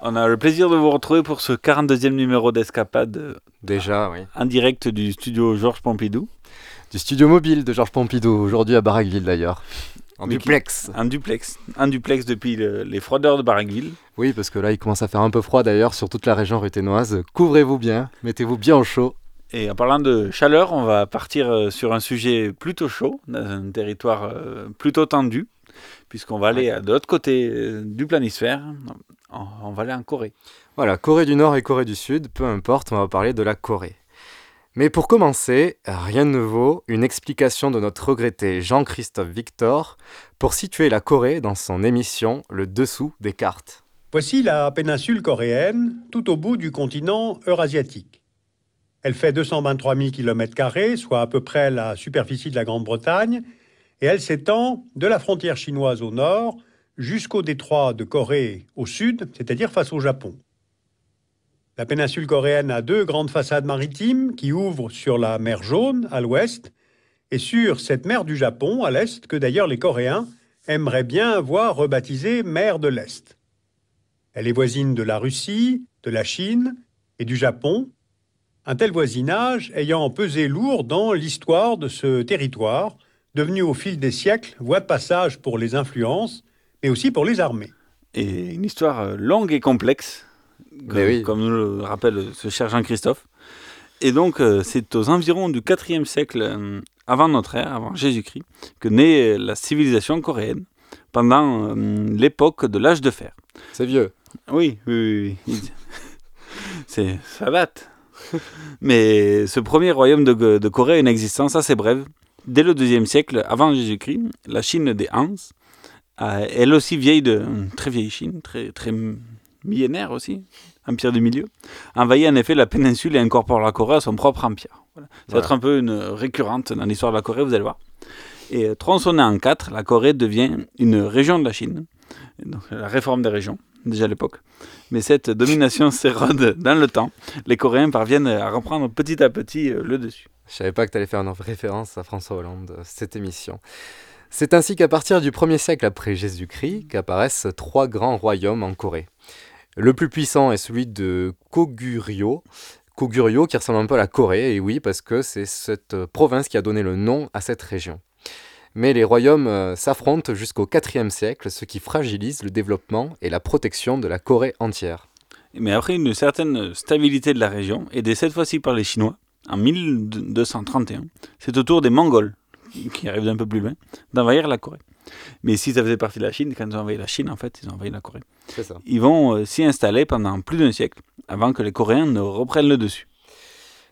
On a le plaisir de vous retrouver pour ce 42e numéro d'Escapade. Euh, Déjà, oui. En direct du studio Georges Pompidou. Du studio mobile de Georges Pompidou, aujourd'hui à Baraqueville d'ailleurs. En duplex. Un duplex. Un duplex depuis les froideurs de Baraqueville. Oui, parce que là, il commence à faire un peu froid d'ailleurs sur toute la région ruténoise. Couvrez-vous bien, mettez-vous bien au chaud. Et en parlant de chaleur, on va partir euh, sur un sujet plutôt chaud, dans un territoire euh, plutôt tendu, puisqu'on va aller de l'autre côté du planisphère. On va aller en Corée. Voilà, Corée du Nord et Corée du Sud, peu importe, on va parler de la Corée. Mais pour commencer, rien ne vaut une explication de notre regretté Jean-Christophe Victor pour situer la Corée dans son émission Le dessous des cartes. Voici la péninsule coréenne, tout au bout du continent eurasiatique. Elle fait 223 000 km, soit à peu près la superficie de la Grande-Bretagne, et elle s'étend de la frontière chinoise au nord jusqu'au détroit de Corée au sud, c'est-à-dire face au Japon. La péninsule coréenne a deux grandes façades maritimes qui ouvrent sur la mer Jaune à l'ouest et sur cette mer du Japon à l'est que d'ailleurs les Coréens aimeraient bien voir rebaptisée mer de l'Est. Elle est voisine de la Russie, de la Chine et du Japon, un tel voisinage ayant pesé lourd dans l'histoire de ce territoire, devenu au fil des siècles voie de passage pour les influences, mais aussi pour les armées. Et une histoire longue et complexe comme, nous le rappelle ce cher Jean-Christophe. Et donc, euh, c'est aux environs du 4e siècle euh, avant notre ère, avant Jésus-Christ, que naît la civilisation coréenne, pendant euh, l'époque de l'âge de fer. C'est vieux. Oui, oui, oui. c'est, ça date. Mais ce premier royaume de, de, Corée a une existence assez brève. Dès le deuxième siècle avant Jésus-Christ, la Chine des Hans, elle aussi vieille de très vieille Chine, très très millénaire aussi, empire du milieu, envahit en effet la péninsule et incorpore la Corée à son propre empire. Voilà. Ça va être un peu une récurrente dans l'histoire de la Corée, vous allez voir. Et euh, tronçonnée en quatre, la Corée devient une région de la Chine. Donc, la réforme des régions, déjà à l'époque. Mais cette domination s'érode dans le temps. Les Coréens parviennent à reprendre petit à petit euh, le dessus. Je savais pas que tu allais faire une référence à François Hollande, euh, cette émission. C'est ainsi qu'à partir du 1er siècle après Jésus-Christ qu'apparaissent trois grands royaumes en Corée. Le plus puissant est celui de Koguryo. Koguryo qui ressemble un peu à la Corée, et oui, parce que c'est cette province qui a donné le nom à cette région. Mais les royaumes euh, s'affrontent jusqu'au IVe siècle, ce qui fragilise le développement et la protection de la Corée entière. Mais après une certaine stabilité de la région, aidée cette fois-ci par les Chinois, en 1231, c'est au tour des Mongols, qui arrivent d'un peu plus loin, d'envahir la Corée. Mais si ça faisait partie de la Chine, quand ils ont envahi la Chine, en fait, ils ont envahi la Corée. Ça. Ils vont euh, s'y installer pendant plus d'un siècle, avant que les Coréens ne reprennent le dessus.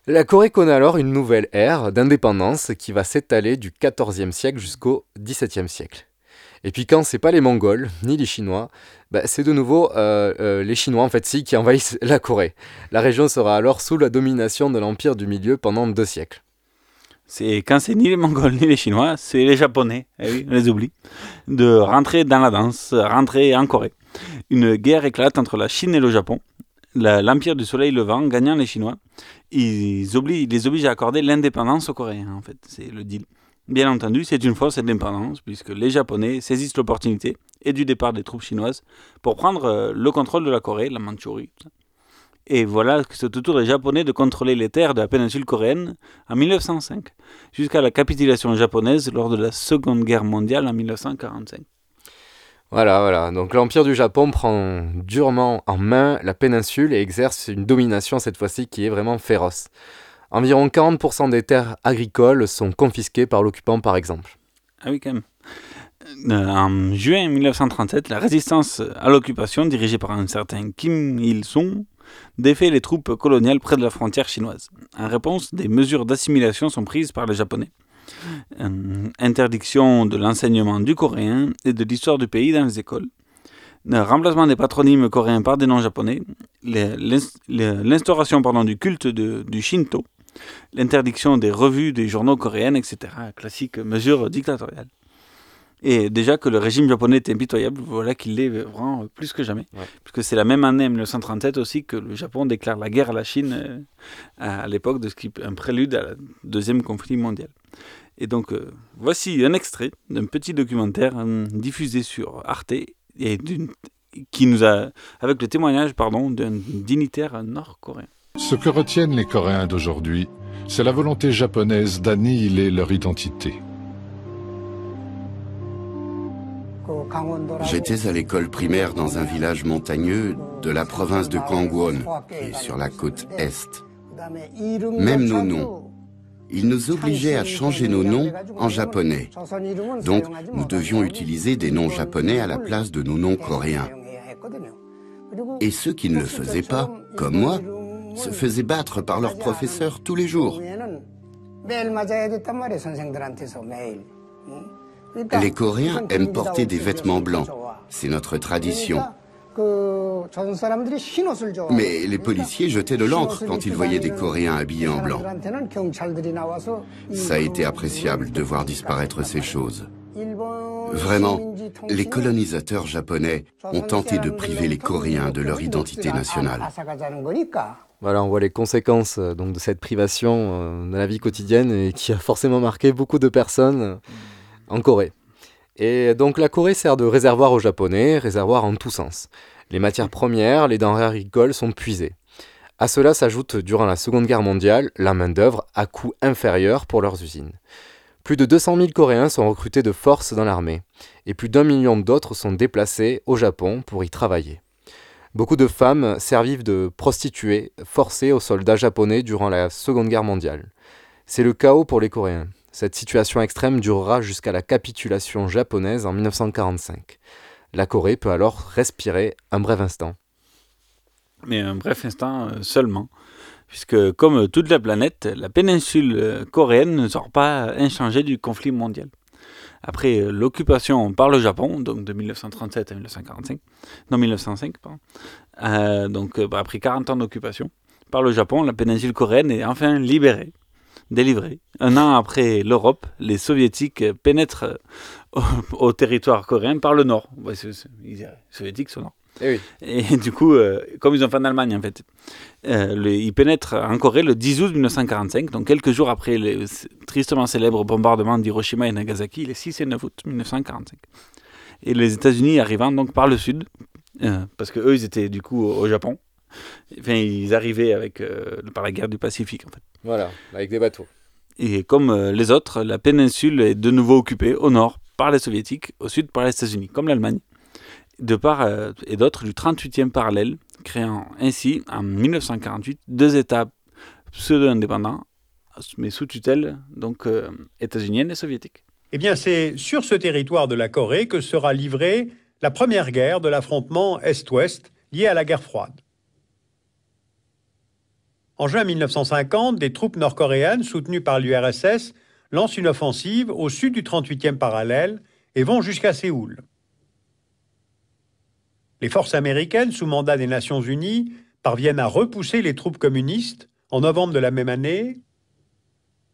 La Corée connaît alors une nouvelle ère d'indépendance qui va s'étaler du XIVe siècle jusqu'au XVIIe siècle. Et puis quand c'est pas les Mongols ni les Chinois, bah, c'est de nouveau euh, euh, les Chinois en fait si qui envahissent la Corée. La région sera alors sous la domination de l'Empire du Milieu pendant deux siècles. C'est quand c'est ni les Mongols ni les Chinois, c'est les Japonais, eh oui, on les oublie, de rentrer dans la danse, rentrer en Corée. Une guerre éclate entre la Chine et le Japon. L'Empire du Soleil levant, gagnant les Chinois, ils, obligent, les obligent à accorder l'indépendance aux Coréens, en fait, c'est le deal. Bien entendu, c'est une fausse indépendance, puisque les Japonais saisissent l'opportunité et du départ des troupes chinoises pour prendre euh, le contrôle de la Corée, la Mandchourie. Et voilà que c'est au tour des Japonais de contrôler les terres de la péninsule coréenne en 1905, jusqu'à la capitulation japonaise lors de la Seconde Guerre mondiale en 1945. Voilà, voilà. Donc l'Empire du Japon prend durement en main la péninsule et exerce une domination cette fois-ci qui est vraiment féroce. Environ 40% des terres agricoles sont confisquées par l'occupant par exemple. Ah oui, quand même. Euh, en juin 1937, la résistance à l'occupation, dirigée par un certain Kim Il-sung, défait les troupes coloniales près de la frontière chinoise. En réponse, des mesures d'assimilation sont prises par les Japonais. Euh, interdiction de l'enseignement du coréen et de l'histoire du pays dans les écoles. Le remplacement des patronymes coréens par des noms japonais. L'instauration du culte du Shinto. L'interdiction des revues des journaux coréens, etc. Classique mesure dictatoriale. Et déjà que le régime japonais était impitoyable, voilà qu'il l'est vraiment plus que jamais. Puisque c'est la même année, 1937 aussi, que le Japon déclare la guerre à la Chine euh, à l'époque de ce qui un prélude à la deuxième conflit mondial. Et donc, euh, voici un extrait d'un petit documentaire euh, diffusé sur Arte et qui nous a, avec le témoignage pardon, d'un dignitaire nord-coréen. Ce que retiennent les Coréens d'aujourd'hui, c'est la volonté japonaise d'annihiler leur identité. J'étais à l'école primaire dans un village montagneux de la province de Kangwon, et sur la côte est. Même nos noms. Ils nous obligeaient à changer nos noms en japonais. Donc, nous devions utiliser des noms japonais à la place de nos noms coréens. Et ceux qui ne le faisaient pas, comme moi, se faisaient battre par leurs professeurs tous les jours. Les Coréens aiment porter des vêtements blancs. C'est notre tradition. Mais les policiers jetaient de l'encre quand ils voyaient des Coréens habillés en blanc. Ça a été appréciable de voir disparaître ces choses. Vraiment, les colonisateurs japonais ont tenté de priver les Coréens de leur identité nationale. Voilà, on voit les conséquences euh, donc, de cette privation euh, dans la vie quotidienne et qui a forcément marqué beaucoup de personnes en Corée. Et donc la Corée sert de réservoir aux Japonais, réservoir en tous sens. Les matières premières, les denrées agricoles sont puisées. À cela s'ajoute durant la Seconde Guerre mondiale la main-d'œuvre à coût inférieur pour leurs usines. Plus de 200 000 Coréens sont recrutés de force dans l'armée, et plus d'un million d'autres sont déplacés au Japon pour y travailler. Beaucoup de femmes servent de prostituées forcées aux soldats japonais durant la Seconde Guerre mondiale. C'est le chaos pour les Coréens. Cette situation extrême durera jusqu'à la capitulation japonaise en 1945. La Corée peut alors respirer un bref instant. Mais un bref instant euh, seulement, puisque comme toute la planète, la péninsule euh, coréenne ne sort pas inchangée du conflit mondial. Après euh, l'occupation par le Japon, donc de 1937 à 1945, non 1905, pardon, donc après 40 ans d'occupation par le Japon, la péninsule coréenne est enfin libérée délivré. Un an après l'Europe, les soviétiques pénètrent au, territoire coréen par le nord. les soviétiques sont nord. Et, eh Et du coup, euh, comme ils ont fait en Allemagne en fait, euh, ils pénètrent en Corée le 10 août 1945, donc quelques jours après le tristement célèbre bombardement d'Hiroshima et Nagasaki, les 6 et 9 août 1945. Et les États-Unis arrivant donc par le sud, euh, parce que eux ils étaient du coup au Japon, Enfin, ils arrivaient avec, euh, par la guerre du Pacifique, en fait. Voilà, avec des bateaux. Et comme euh, les autres, la péninsule est de nouveau occupée au nord par les soviétiques, au sud par les États-Unis, comme l'Allemagne, de part euh, et d'autre du 38e parallèle, créant ainsi en 1948 deux États pseudo-indépendants, mais sous tutelle donc états-unienne et soviétique. Eh bien, c'est sur ce territoire de la Corée que sera livrée la première guerre de l'affrontement Est-Ouest liée à la guerre froide. En juin 1950, des troupes nord-coréennes soutenues par l'URSS lancent une offensive au sud du 38e parallèle et vont jusqu'à Séoul. Les forces américaines, sous mandat des Nations Unies, parviennent à repousser les troupes communistes en novembre de la même année.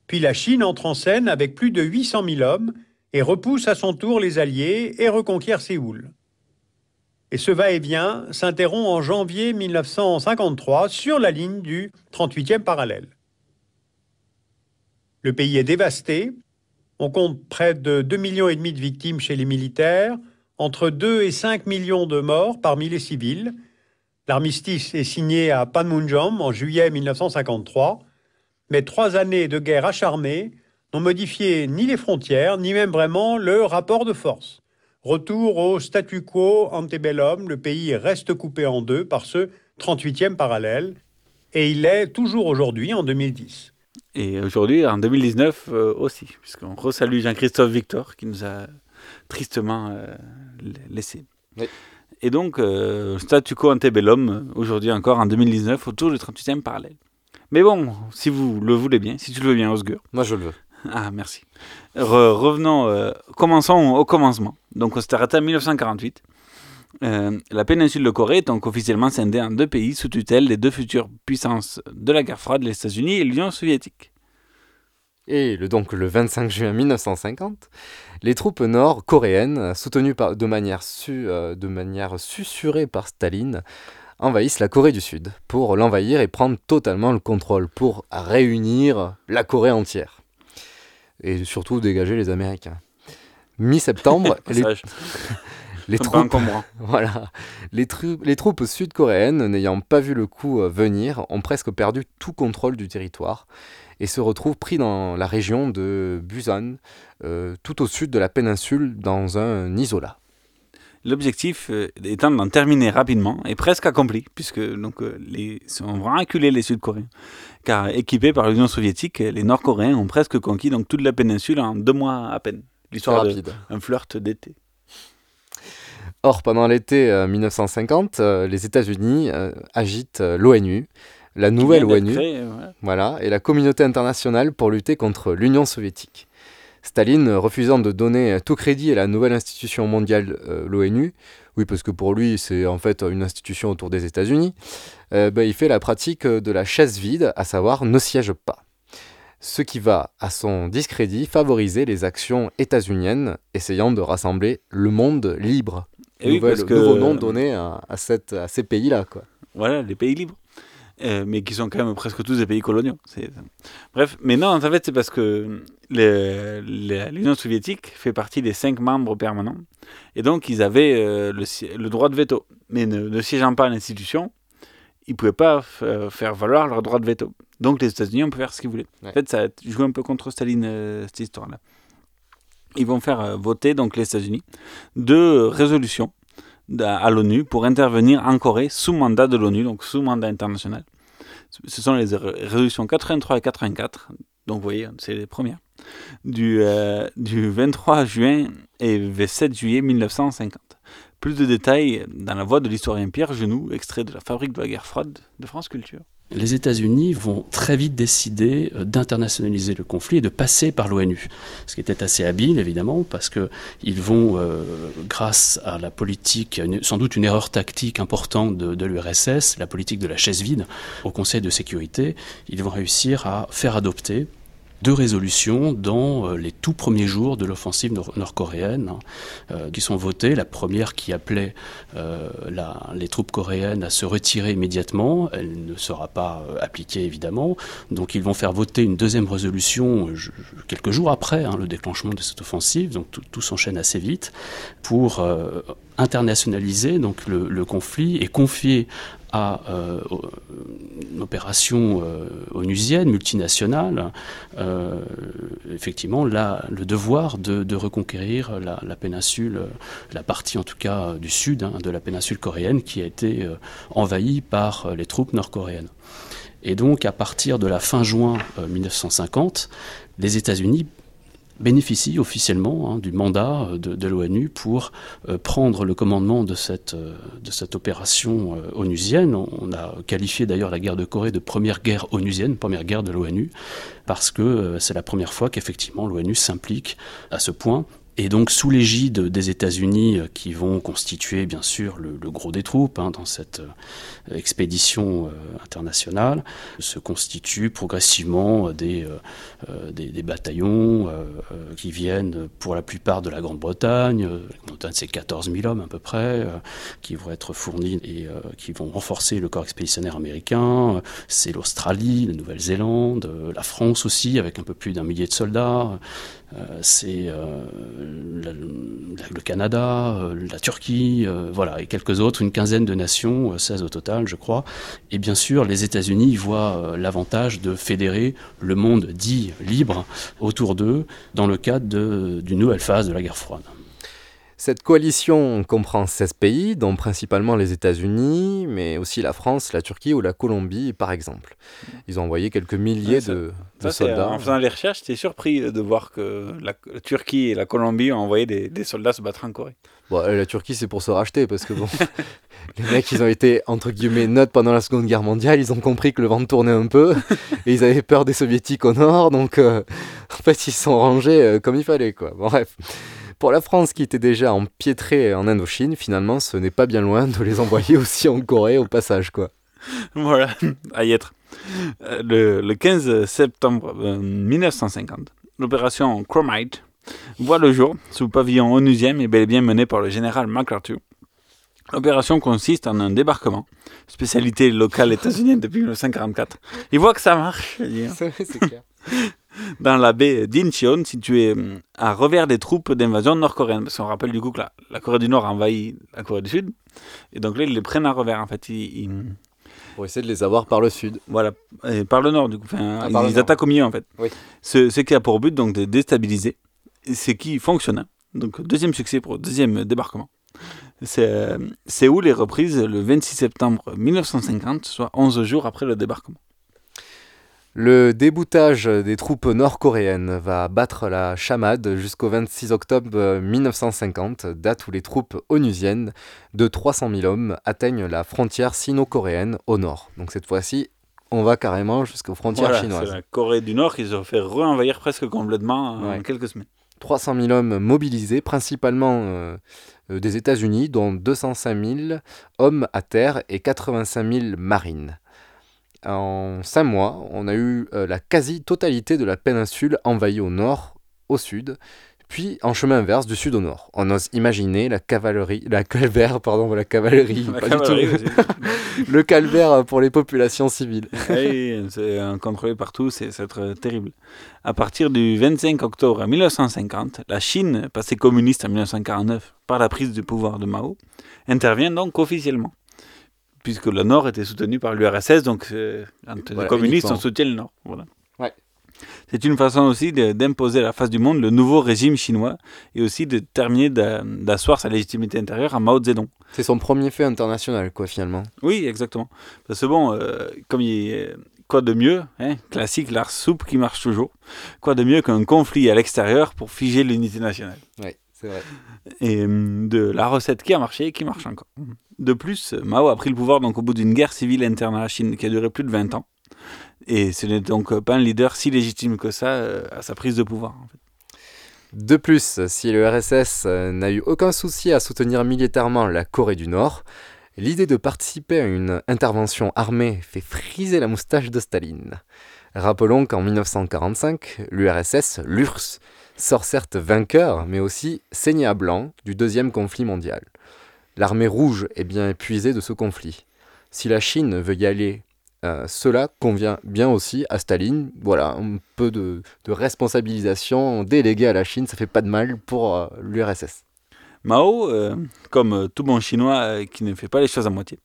Puis la Chine entre en scène avec plus de 800 000 hommes et repousse à son tour les Alliés et reconquiert Séoul et ce va-et-vient s'interrompt en janvier 1953 sur la ligne du 38e parallèle. Le pays est dévasté, on compte près de 2,5 millions et demi de victimes chez les militaires, entre 2 et 5 millions de morts parmi les civils. L'armistice est signé à Panmunjom en juillet 1953, mais trois années de guerre acharnée n'ont modifié ni les frontières, ni même vraiment le rapport de force. Retour au statu quo antebellum, le pays reste coupé en deux par ce 38e parallèle, et il est toujours aujourd'hui en 2010. Et aujourd'hui, en 2019 euh, aussi, puisqu'on resalue Jean-Christophe Victor qui nous a tristement euh, laissé. Oui. Et donc, euh, statu quo antebellum, aujourd'hui encore en 2019, autour du 38e parallèle. Mais bon, si vous le voulez bien, si tu le veux bien, Osgur. Moi, je le veux. Ah, merci. Re- revenons, euh, commençons au commencement. Donc, on s'était arrêté en 1948. Euh, la péninsule de Corée est donc officiellement scindée en deux pays sous tutelle des deux futures puissances de la guerre froide, les États-Unis et l'Union soviétique. Et donc le 25 juin 1950, les troupes nord-coréennes, soutenues de, manière su- euh, de manière susurrée par Staline, envahissent la Corée du Sud pour l'envahir et prendre totalement le contrôle, pour réunir la Corée entière. Et surtout dégager les Américains. Mi-septembre, les, Passage. les Pas troupes, encombrant. voilà, les, tru- les troupes sud-coréennes, n'ayant pas vu le coup euh, venir, ont presque perdu tout contrôle du territoire et se retrouvent pris dans la région de Busan, euh, tout au sud de la péninsule, dans un isolat. L'objectif euh, étant d'en terminer rapidement et presque accompli, puisque donc, euh, les, on va les Sud-Coréens. Car équipés par l'Union soviétique, les Nord-Coréens ont presque conquis donc, toute la péninsule en deux mois à peine. L'histoire Rapide. d'un flirt d'été. Or, pendant l'été euh, 1950, euh, les États-Unis agitent l'ONU, la nouvelle ONU, ouais. voilà, et la communauté internationale pour lutter contre l'Union soviétique. Staline, euh, refusant de donner euh, tout crédit à la nouvelle institution mondiale, euh, l'ONU, oui, parce que pour lui, c'est en fait une institution autour des États-Unis, euh, ben, il fait la pratique de la chaise vide, à savoir ne siège pas. Ce qui va, à son discrédit, favoriser les actions états-uniennes essayant de rassembler le monde libre. Et oui, Nouvel- parce que- Nouveau nom donné à, à cette, à ces pays-là. quoi. Voilà, les pays libres. Euh, mais qui sont quand même presque tous des pays coloniaux. Bref, mais non, en fait, c'est parce que l'Union soviétique fait partie des cinq membres permanents. Et donc, ils avaient euh, le, droit de veto. Mais ne, ne siégeant pas à l'institution, ils ne pouvaient pas euh, faire valoir leur droit de veto. Donc, les États-Unis, on peut faire ce qu'ils voulaient. En fait, ça joue un peu contre Staline, euh, cette histoire-là. Ils vont faire voter, donc les États-Unis, deux résolutions à l'ONU pour intervenir en Corée sous mandat de l'ONU, donc sous mandat international. Ce sont les ré- résolutions 83 et 84, donc vous voyez, c'est les premières, du, euh, du 23 juin et 7 juillet 1950. Plus de détails dans la voix de l'historien Pierre Genoux, extrait de la Fabrique de la guerre froide de France Culture. Les États-Unis vont très vite décider euh, d'internationaliser le conflit et de passer par l'ONU, ce qui était assez habile évidemment parce que ils vont, euh, grâce à la politique, sans doute une erreur tactique importante de l'URSS, la politique de la chaise vide au Conseil de sécurité, ils vont réussir à faire adopter deux résolutions dans euh, les tout premiers jours de l'offensive nord- nord-coréenne hein, euh, qui sont votées. La première qui appelait euh, les troupes coréennes à se retirer immédiatement. Elle ne sera pas appliquée évidemment. Donc ils vont faire voter une deuxième résolution quelques jours après hein, le déclenchement de cette offensive. Donc tout, tout s'enchaîne assez vite pour internationaliser donc le, conflit et confier à euh, une opération euh, onusienne, multinationale, euh, effectivement là, le devoir de, reconquérir la, péninsule, la partie en tout cas du sud hein, de la péninsule coréenne qui a été envahie par les troupes nord-coréennes. Et donc à partir de la fin juin euh, 1950, les États-Unis bénéficient officiellement hein, du mandat euh, de, l'ONU pour euh, prendre le commandement de cette, euh, opération onusienne. On, a qualifié d'ailleurs la guerre de Corée de première guerre onusienne, première guerre de l'ONU, parce que c'est la première fois qu'effectivement l'ONU s'implique à ce point. Et donc sous l'égide des États-Unis euh, qui vont constituer bien sûr le, gros des troupes hein, dans cette euh, expédition euh, internationale, se constituent progressivement des, des, bataillons qui viennent pour la plupart de la Grande-Bretagne. La Grande-Bretagne c'est 14 000 hommes à peu près qui vont être fournis et qui vont renforcer le corps expéditionnaire américain. C'est l'Australie, la Nouvelle-Zélande, la France aussi avec un peu plus d'un millier de soldats. Euh, c'est euh, le Canada, euh, la Turquie, voilà, et quelques autres, une quinzaine de nations, euh, 16 au total, je crois. Et bien sûr, les États-Unis voient l'avantage de fédérer le monde dit libre autour d'eux dans le cadre d'une nouvelle phase de la guerre froide. Cette coalition comprend 16 pays, dont principalement les États-Unis, mais aussi la France, la Turquie ou la Colombie, par exemple. Ils ont envoyé quelques milliers Ouais, ça- de, Ça, soldats. En faisant les recherches, j'étais surpris de voir que la, la Turquie et la Colombie ont envoyé des, des soldats se battre en Corée. Bon, euh, la Turquie, c'est pour se racheter, parce que bon, les mecs, ils ont été, entre guillemets, neutres pendant la Seconde Guerre mondiale, ils ont compris que le vent tournait un peu, et ils avaient peur des soviétiques au nord, donc euh, en fait, ils se sont rangés euh, comme il fallait, quoi. Bon, bref. Pour la France, qui était déjà empiétrée en Indochine, finalement, ce n'est pas bien loin de les envoyer aussi en Corée au passage, quoi. voilà, à y être. Euh, Le, le 15 septembre euh, 1950, l'opération Chromite voit le jour sous pavillon onusienne et bel et bien menée par le général MacArthur. L'opération consiste en un débarquement, spécialité locale états-unienne depuis 1944. Ils voient que ça marche. dire. C'est clair. Dans la baie d'Incheon, située euh, à revers des troupes d'invasion nord-coréennes. Parce qu'on rappelle du coup que la, la Corée du Nord a envahi la Corée du Sud. Et donc là, ils les prennent à revers. En fait, ils, ils- Pour essayer de les avoir par le sud. voilà, et par le nord, du coup. Enfin, Ah, ils, attaquent au milieu, en fait. Oui. Ce, ce qui a pour but, donc, de déstabiliser. Ce qui fonctionne. Donc, deuxième succès pour le deuxième débarquement. C'est, euh, Séoul est reprise le 26 septembre 1950, soit 11 jours après le débarquement. Le déboutage des troupes nord-coréennes va battre la chamade jusqu'au 26 octobre 1950, date où les troupes onusiennes de 300 000 hommes atteignent la frontière sino-coréenne au nord. Donc cette fois-ci, on va carrément jusqu'aux frontières Voilà, chinoises. C'est la Corée du Nord qu'ils ont fait re-envahir presque complètement en quelques semaines. 300 000 hommes mobilisés, principalement euh, euh, des États-Unis, dont 205 000 hommes à terre et 85 000 marines. En cinq mois, on a eu euh, la quasi-totalité de la péninsule envahie au nord, au sud, puis en chemin inverse du sud au nord. On ose imaginer la cavalerie, la calvaire, pardon, la cavalerie, La pas du cavalerie tout. aussi. le calvaire pour les populations civiles. Oui, c'est contrôlé partout, c'est c'est être terrible. À partir du 25 octobre 1950, la Chine, passée communiste en 1949 par la prise du pouvoir de Mao, intervient donc officiellement. Puisque le Nord était soutenu par l'URSS, donc euh, quand Voilà, les communistes ont soutenu le Nord. Voilà. Ouais. C'est une façon aussi d'imposer à la face du monde le nouveau régime chinois et aussi de terminer d'a- d'asseoir sa légitimité intérieure à Mao Zedong. C'est son premier fait international, quoi, finalement. Oui, exactement. Parce que bon, euh, comme il quoi de mieux, hein, classique, l'art soupe qui marche toujours, quoi de mieux qu'un conflit à l'extérieur pour figer l'unité nationale? Oui, c'est vrai. Et hum, de la recette qui a marché et qui marche encore. De plus, Mao a pris le pouvoir donc au bout d'une guerre civile interne à Chine qui a duré plus de 20 ans. Et ce n'est donc pas un leader si légitime que ça euh, à sa prise de pouvoir. De plus, si le RSS euh, n'a eu aucun souci à soutenir militairement la Corée du Nord, l'idée de participer à une intervention armée fait friser la moustache de Staline. Rappelons qu'en 1945, l'URSS, l'URSS, sort certes vainqueur, mais aussi saigné à blanc du deuxième conflit mondial. L'armée rouge est bien épuisée de ce conflit. Si la Chine veut y aller, euh, cela convient bien aussi à Staline. Voilà, un peu de, de responsabilisation déléguée à la Chine, ça fait pas de mal pour euh, l'URSS. Mao, euh, comme tout bon chinois euh, qui ne fait pas les choses à moitié,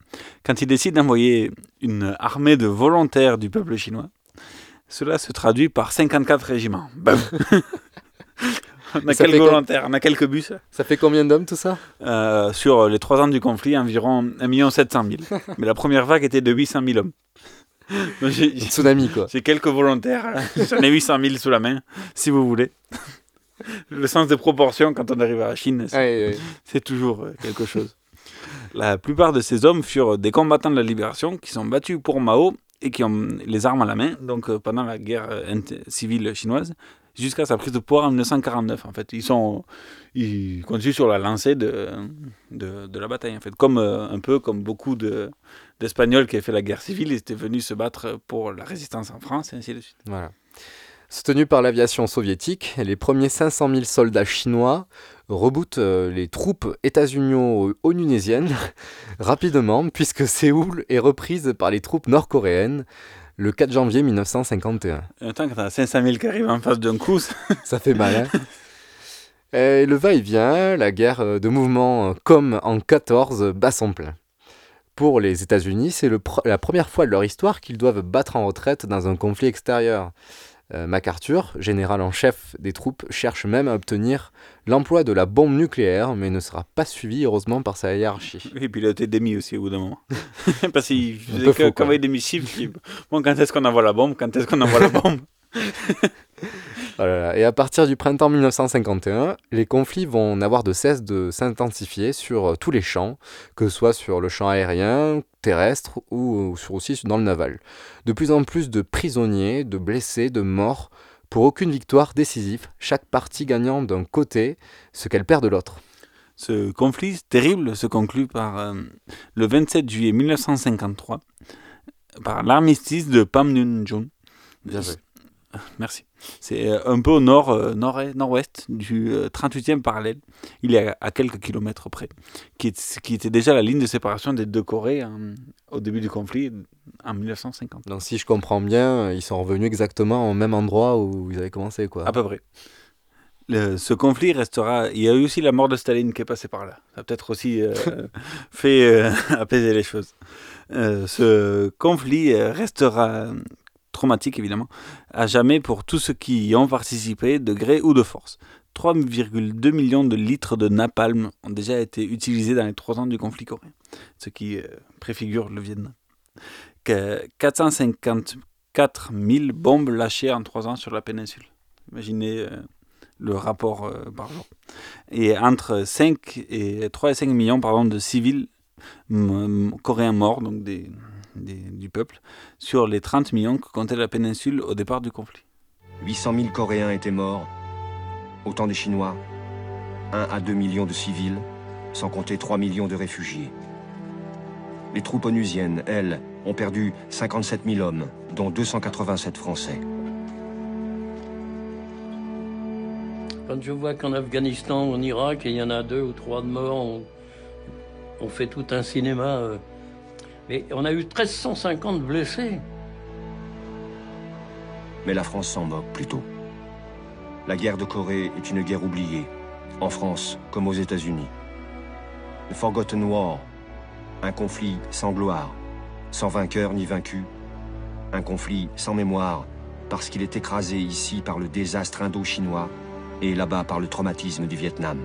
quand il décide d'envoyer une armée de volontaires du peuple chinois, cela se traduit par 54 régiments. On a Ça quelques volontaires, on a quelques bus. Ça fait combien d'hommes tout ça? Euh, Sur les trois ans du conflit, environ 1 700 000. Mais la première vague était de 800 000 hommes. Donc, Un tsunami quoi. J'ai quelques volontaires, j'en ai 800 000 sous la main, si vous voulez. Le sens des proportions quand on arrive à la Chine, c'est Ouais, ouais. c'est toujours euh, quelque chose. La plupart de ces hommes furent des combattants de la libération qui sont battus pour Mao et qui ont les armes à la main, donc euh, pendant la guerre civile chinoise, jusqu'à sa prise de pouvoir en 1949. En fait, ils sont, ils continuent sur la lancée de, de, la bataille. En fait, comme euh, un peu comme beaucoup de d'Espagnols qui avaient fait la guerre civile, ils étaient venus se battre pour la résistance en France et ainsi de suite. Voilà. Soutenus par l'aviation soviétique, les premiers 500 000 soldats chinois rebootent euh, les troupes états-unio-onunésiennes rapidement, puisque Séoul est reprise par les troupes nord-coréennes le 4 janvier 1951. En même temps, quand t'as 500 000 qui arrivent en face d'un coup, ça- Ça fait mal, hein Et le va-et-vient, la guerre euh, de mouvement euh, comme en 14 bat son plein. Pour les États-Unis, c'est pr- la première fois de leur histoire qu'ils doivent battre en retraite dans un conflit extérieur. Euh, MacArthur, général en chef des troupes, cherche même à obtenir l'emploi de la bombe nucléaire, mais ne sera pas suivi heureusement par sa hiérarchie. Et puis il a été démis aussi au bout d'un moment. Parce qu'il faisait que- faux, quoi. qu'envoyer des missiles. Bon, quand est-ce qu'on envoie la bombe? Quand est-ce qu'on envoie la bombe? Oh. Et à partir du printemps 1951, les conflits vont n'avoir de cesse de s'intensifier sur euh, tous les champs, que ce soit sur le champ aérien, terrestre ou sur aussi dans le naval. De plus en plus de prisonniers, de blessés, de morts, pour aucune victoire décisive, chaque partie gagnant d'un côté ce qu'elle perd de l'autre. Ce conflit terrible se conclut par euh, le 27 juillet 1953 par l'armistice de Panmunjom. Joué. Merci. C'est euh, un peu au nord, euh, nord-est, nord-ouest du euh, 38e parallèle. Il est à, quelques kilomètres près, qui, est- qui était déjà la ligne de séparation des deux Corées hein, au début du conflit en 1950. Donc si je comprends bien, ils sont revenus exactement au même endroit où ils avaient commencé. Quoi. À peu près. Le- ce conflit restera. Il y a eu aussi la mort de Staline qui est passée par là. Ça a peut-être aussi euh, fait euh, apaiser les choses. Euh, ce conflit euh, restera traumatique, évidemment, à jamais pour tous ceux qui y ont participé, de gré ou de force. 3,2 millions de litres de napalm ont déjà été utilisés dans les trois ans du conflit coréen, ce qui euh, préfigure le Vietnam. Que 454 000 bombes lâchées en trois ans sur la péninsule. Imaginez euh, le rapport euh, par jour. Et entre 5 et 3 et 5 millions pardon, de civils coréens morts, donc des, des- du peuple, sur les 30 millions que comptait la péninsule au départ du conflit. 800 000 Coréens étaient morts, autant des Chinois, 1 à 2 millions de civils, sans compter 3 millions de réfugiés. Les troupes onusiennes, elles, ont perdu 57 000 hommes, dont 287 Français. Quand je vois qu'en Afghanistan, en Irak, il y en a deux ou trois de morts, on, on fait tout un cinéma. euh. Mais on a eu 1350 blessés. Mais la France s'en moque plutôt. La guerre de Corée est une guerre oubliée, en France comme aux États-Unis. The Forgotten War, un conflit sans gloire, sans vainqueur ni vaincu, un conflit sans mémoire, parce qu'il est écrasé ici par le désastre indo-chinois et là-bas par le traumatisme du Vietnam.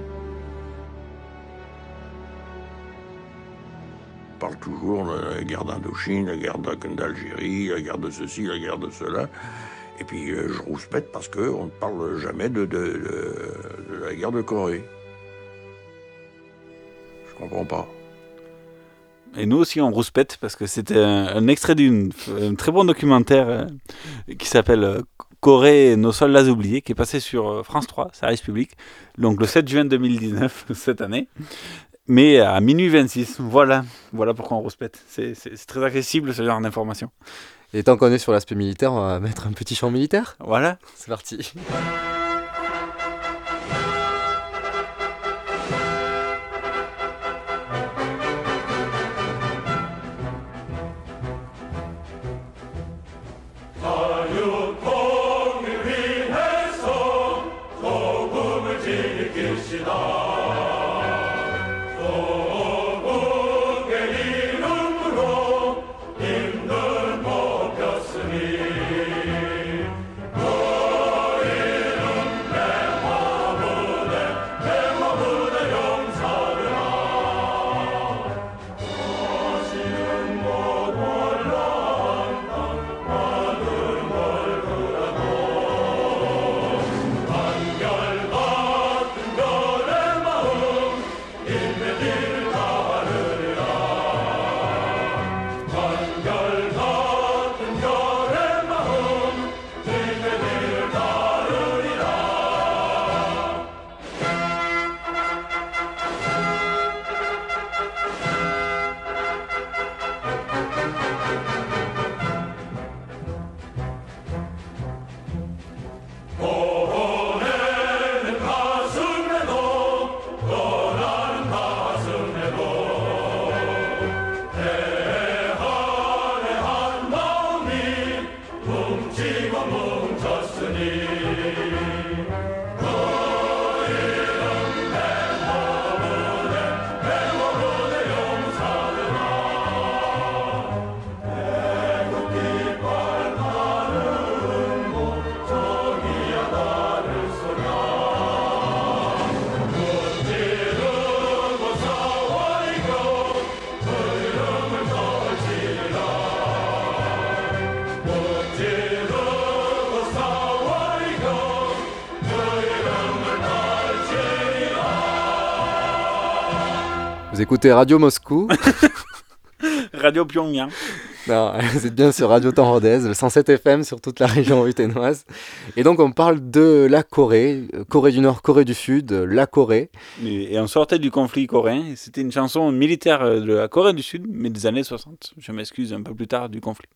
Parle toujours de la guerre d'Indochine, la guerre d'Algérie, la guerre de ceci, la guerre de cela. Et puis euh, je rouspète parce qu'on ne parle jamais de, la guerre de Corée. Je comprends pas. Et nous aussi, on rouspète parce que c'était un, extrait d'un très bon documentaire euh, qui s'appelle euh, Corée nos soldats oubliés, qui est passé sur euh, France 3, service public, donc le 7 juin 2019, cette année, mais à minuit 26. Voilà, voilà pourquoi on. C'est c'est- c'est très accessible ce genre d'information. Et tant qu'on est sur l'aspect militaire, on va mettre un petit champ militaire? Voilà. C'est parti. Écoutez Radio Moscou Radio Pyongyang. Non, vous êtes bien sur Radio Temps Rodez, le 107 FM sur toute la région ruténoise. Et donc on parle de la Corée, euh, Corée du Nord, Corée du Sud, euh, la Corée. Et, et on sortait du conflit coréen. C'était une chanson militaire euh, de la Corée du Sud, mais des années 60. Je m'excuse un peu plus tard du conflit.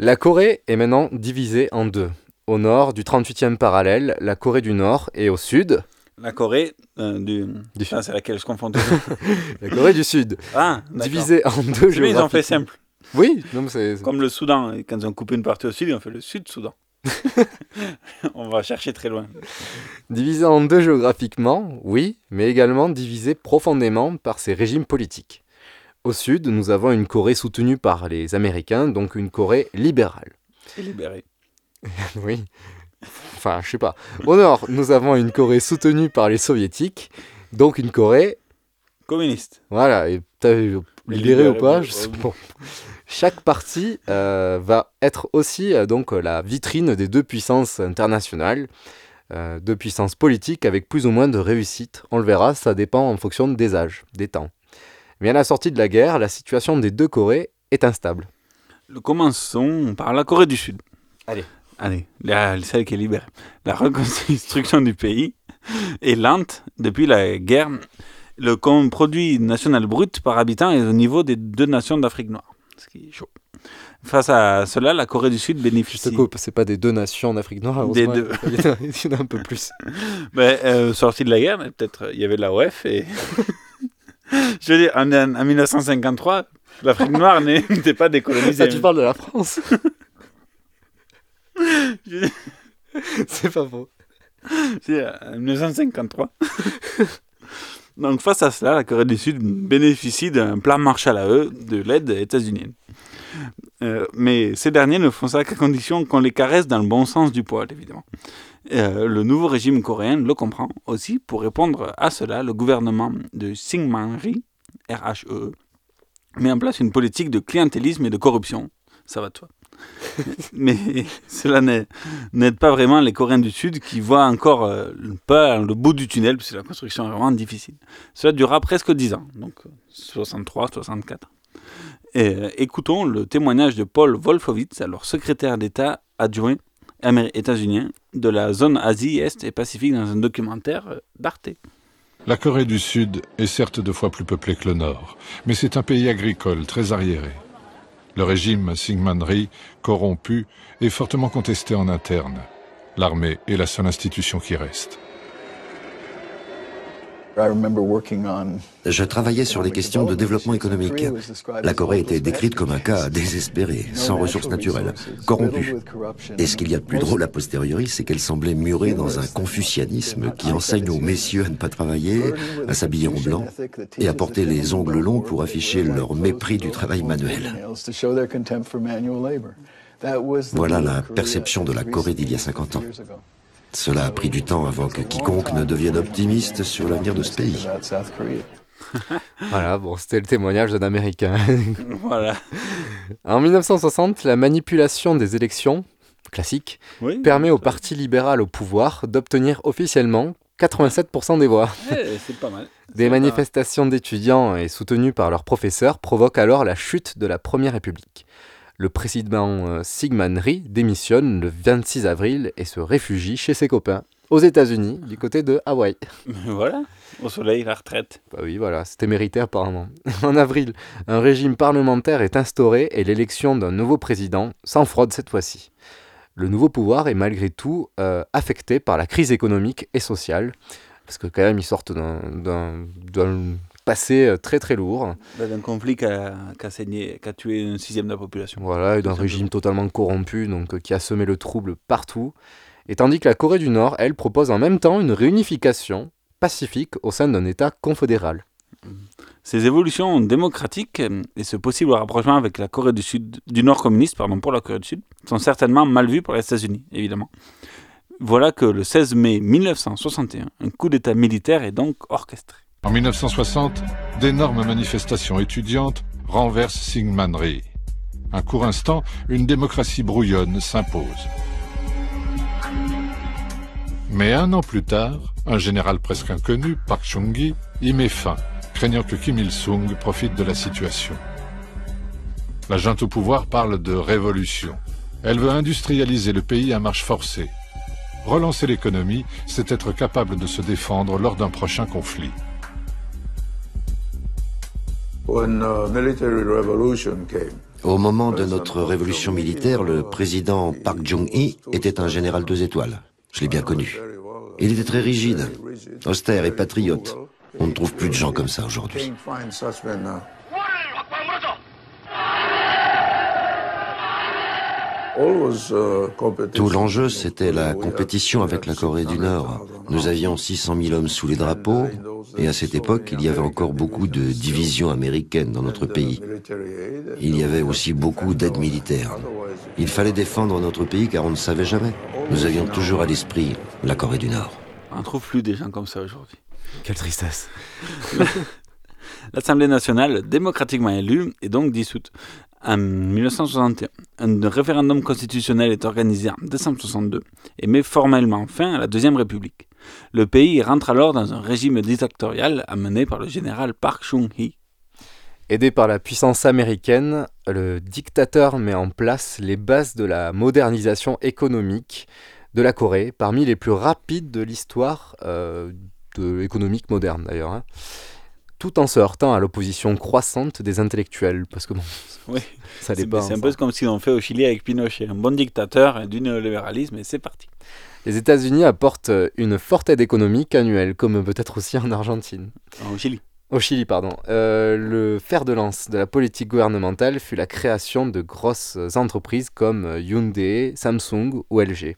La Corée est maintenant divisée en deux. Au nord du 38e parallèle, la Corée du Nord, et au sud, La Corée euh, du... Du Ah, c'est laquelle? Je confonds toujours. la Corée du Sud. Ah, divisée en deux bien, ils ont fait simple. Oui, non, mais c'est... Comme le Soudan. Quand ils ont coupé une partie au sud, ils ont fait le Sud-Soudan. on va chercher très loin. Divisée en deux géographiquement, oui, mais également divisée profondément par ses régimes politiques. Au sud, nous avons une Corée soutenue par les Américains, donc une Corée libérale. Et libéré. oui. Enfin, je sais pas. Au nord, nous avons une Corée soutenue par les soviétiques, donc une Corée, Communiste. voilà, et t'as libérée ou pas, je sais bon. pas. Chaque partie euh, va être aussi euh, donc la vitrine des deux puissances internationales, euh, deux puissances politiques avec plus ou moins de réussite. On le verra, ça dépend en fonction des âges, des temps. Mais à la sortie de la guerre, la situation des deux Corées est instable. Commençons par la Corée du Sud. Allez. Allez, la, celle qui est libérée. La reconstruction du pays est lente depuis la guerre. Le produit national brut par habitant est au niveau des deux nations d'Afrique noire, ce qui est chaud. Face à cela, la Corée du Sud Je bénéficie. te coupe, c'est pas des deux nations d'Afrique noire, Des deux. Il y en a- il y en a un peu plus. Ben, euh, sorti de la guerre, mais peut-être euh, il y avait la OF et. Je veux dire, en, en 1953, l'Afrique noire n'était pas décolonisée. Ah, tu parles de la France C'est pas faux. C'est euh, en 1953. Donc face à cela, la Corée du Sud bénéficie d'un plan Marshall à eux de l'aide états-unienne. Euh, mais ces derniers ne font ça qu'à condition qu'on les caresse dans le bon sens du poil, évidemment. Euh, le nouveau régime coréen le comprend aussi. Pour répondre à cela, le gouvernement de Syngman Rhee, RHE, E, met en place une politique de clientélisme et de corruption. Ça va de soi. Mais cela n'aide pas vraiment les Coréens du Sud qui voient encore euh, pas le bout du tunnel, parce que la construction est vraiment difficile. Cela durera presque 10 ans, donc euh, 63, 64. Et, euh, écoutons le témoignage de Paul Wolfowitz, alors secrétaire d'État adjoint états-unien de la zone Asie, Est et Pacifique dans un documentaire euh, d'Arte. La Corée du Sud est certes deux fois plus peuplée que le Nord, mais c'est un pays agricole très arriéré. Le régime Syngman Rhee, corrompu, est fortement contesté en interne. L'armée est la seule institution qui reste. Je travaillais sur les questions de développement économique. La Corée était décrite comme un cas désespéré, sans ressources naturelles, corrompu. Et ce qu'il y a de plus drôle a posteriori, c'est qu'elle semblait murée dans un confucianisme qui enseigne aux messieurs à ne pas travailler, à s'habiller en blanc et à porter les ongles longs pour afficher leur mépris du travail manuel. Voilà la perception de la Corée d'il y a 50 ans. Cela a pris du temps avant que quiconque ne devienne optimiste sur l'avenir de ce pays. Voilà, bon, c'était le témoignage d'un Américain. Voilà. En 1960, la manipulation des élections, classique, Oui, permet au Parti libéral au pouvoir d'obtenir officiellement 87% des voix. Eh, c'est pas mal. Des manifestations d'étudiants et soutenues par leurs professeurs provoquent alors la chute de la Première République. Le président euh, Syngman Rhee démissionne le 26 avril et se réfugie chez ses copains aux États-Unis, du côté de Hawaï. Voilà, au soleil, la retraite. Bah oui, voilà, c'était mérité apparemment. En avril, un régime parlementaire est instauré et l'élection d'un nouveau président, sans fraude cette fois-ci. Le nouveau pouvoir est malgré tout euh, affecté par la crise économique et sociale, parce que quand même ils sortent d'un- d'un d'un passé euh, très très lourd. D'un conflit qui a, a saigné, qui a tué un sixième de la population. Voilà, et d'un régime totalement corrompu, donc euh, qui a semé le trouble partout. Et tandis que la Corée du Nord, elle, propose en même temps une réunification pacifique au sein d'un État confédéral. Ces évolutions démocratiques euh, et ce possible rapprochement avec la Corée du Sud, du Nord communiste, pardon, pour la Corée du Sud, sont certainement mal vus pour les États-Unis, évidemment. Voilà que le 16 mai 1961, un coup d'État militaire est donc orchestré. En 1960, d'énormes manifestations étudiantes renversent Syngman. Un court instant, une démocratie brouillonne s'impose. Mais un an plus tard, un général presque inconnu, Park Chung-gi, y met fin craignant que Kim Il-sung profite de la situation. La junte au pouvoir parle de révolution. Elle veut industrialiser le pays à marche forcée. Relancer l'économie, c'est être capable de se défendre lors d'un prochain conflit. Au moment de notre révolution militaire, le président Park Jong-hee était un général deux étoiles. Je l'ai bien connu. Il était très rigide, austère et patriote. On ne trouve plus de gens comme ça aujourd'hui. Tout l'enjeu, c'était la compétition avec la Corée du Nord. Nous avions 600 000 hommes sous les drapeaux, et à cette époque, il y avait encore beaucoup de divisions américaines dans notre pays. Il y avait aussi beaucoup d'aides militaires. Il fallait défendre notre pays car on ne savait jamais. Nous avions toujours à l'esprit la Corée du Nord. On ne trouve plus des gens comme ça aujourd'hui. Quelle tristesse. L'Assemblée nationale, démocratiquement élue, est donc dissoute. En 1961, un référendum constitutionnel est organisé en décembre 62 et met formellement fin à la Deuxième République. Le pays rentre alors dans un régime dictatorial amené par le général Park Chung-hee. Aidé par la puissance américaine, le dictateur met en place les bases de la modernisation économique de la Corée, parmi les plus rapides de l'histoire euh, économique moderne d'ailleurs. Hein tout en se heurtant à l'opposition croissante des intellectuels. Parce que bon, oui. ça C'est un peu comme si on fait au Chili avec Pinochet, un bon dictateur du néolibéralisme, et c'est parti. Les États-Unis apportent une forte aide économique annuelle, comme peut-être aussi en Argentine. Au Chili. Au Chili, pardon. Euh, le fer de lance de la politique gouvernementale fut la création de grosses entreprises comme Hyundai, Samsung ou LG.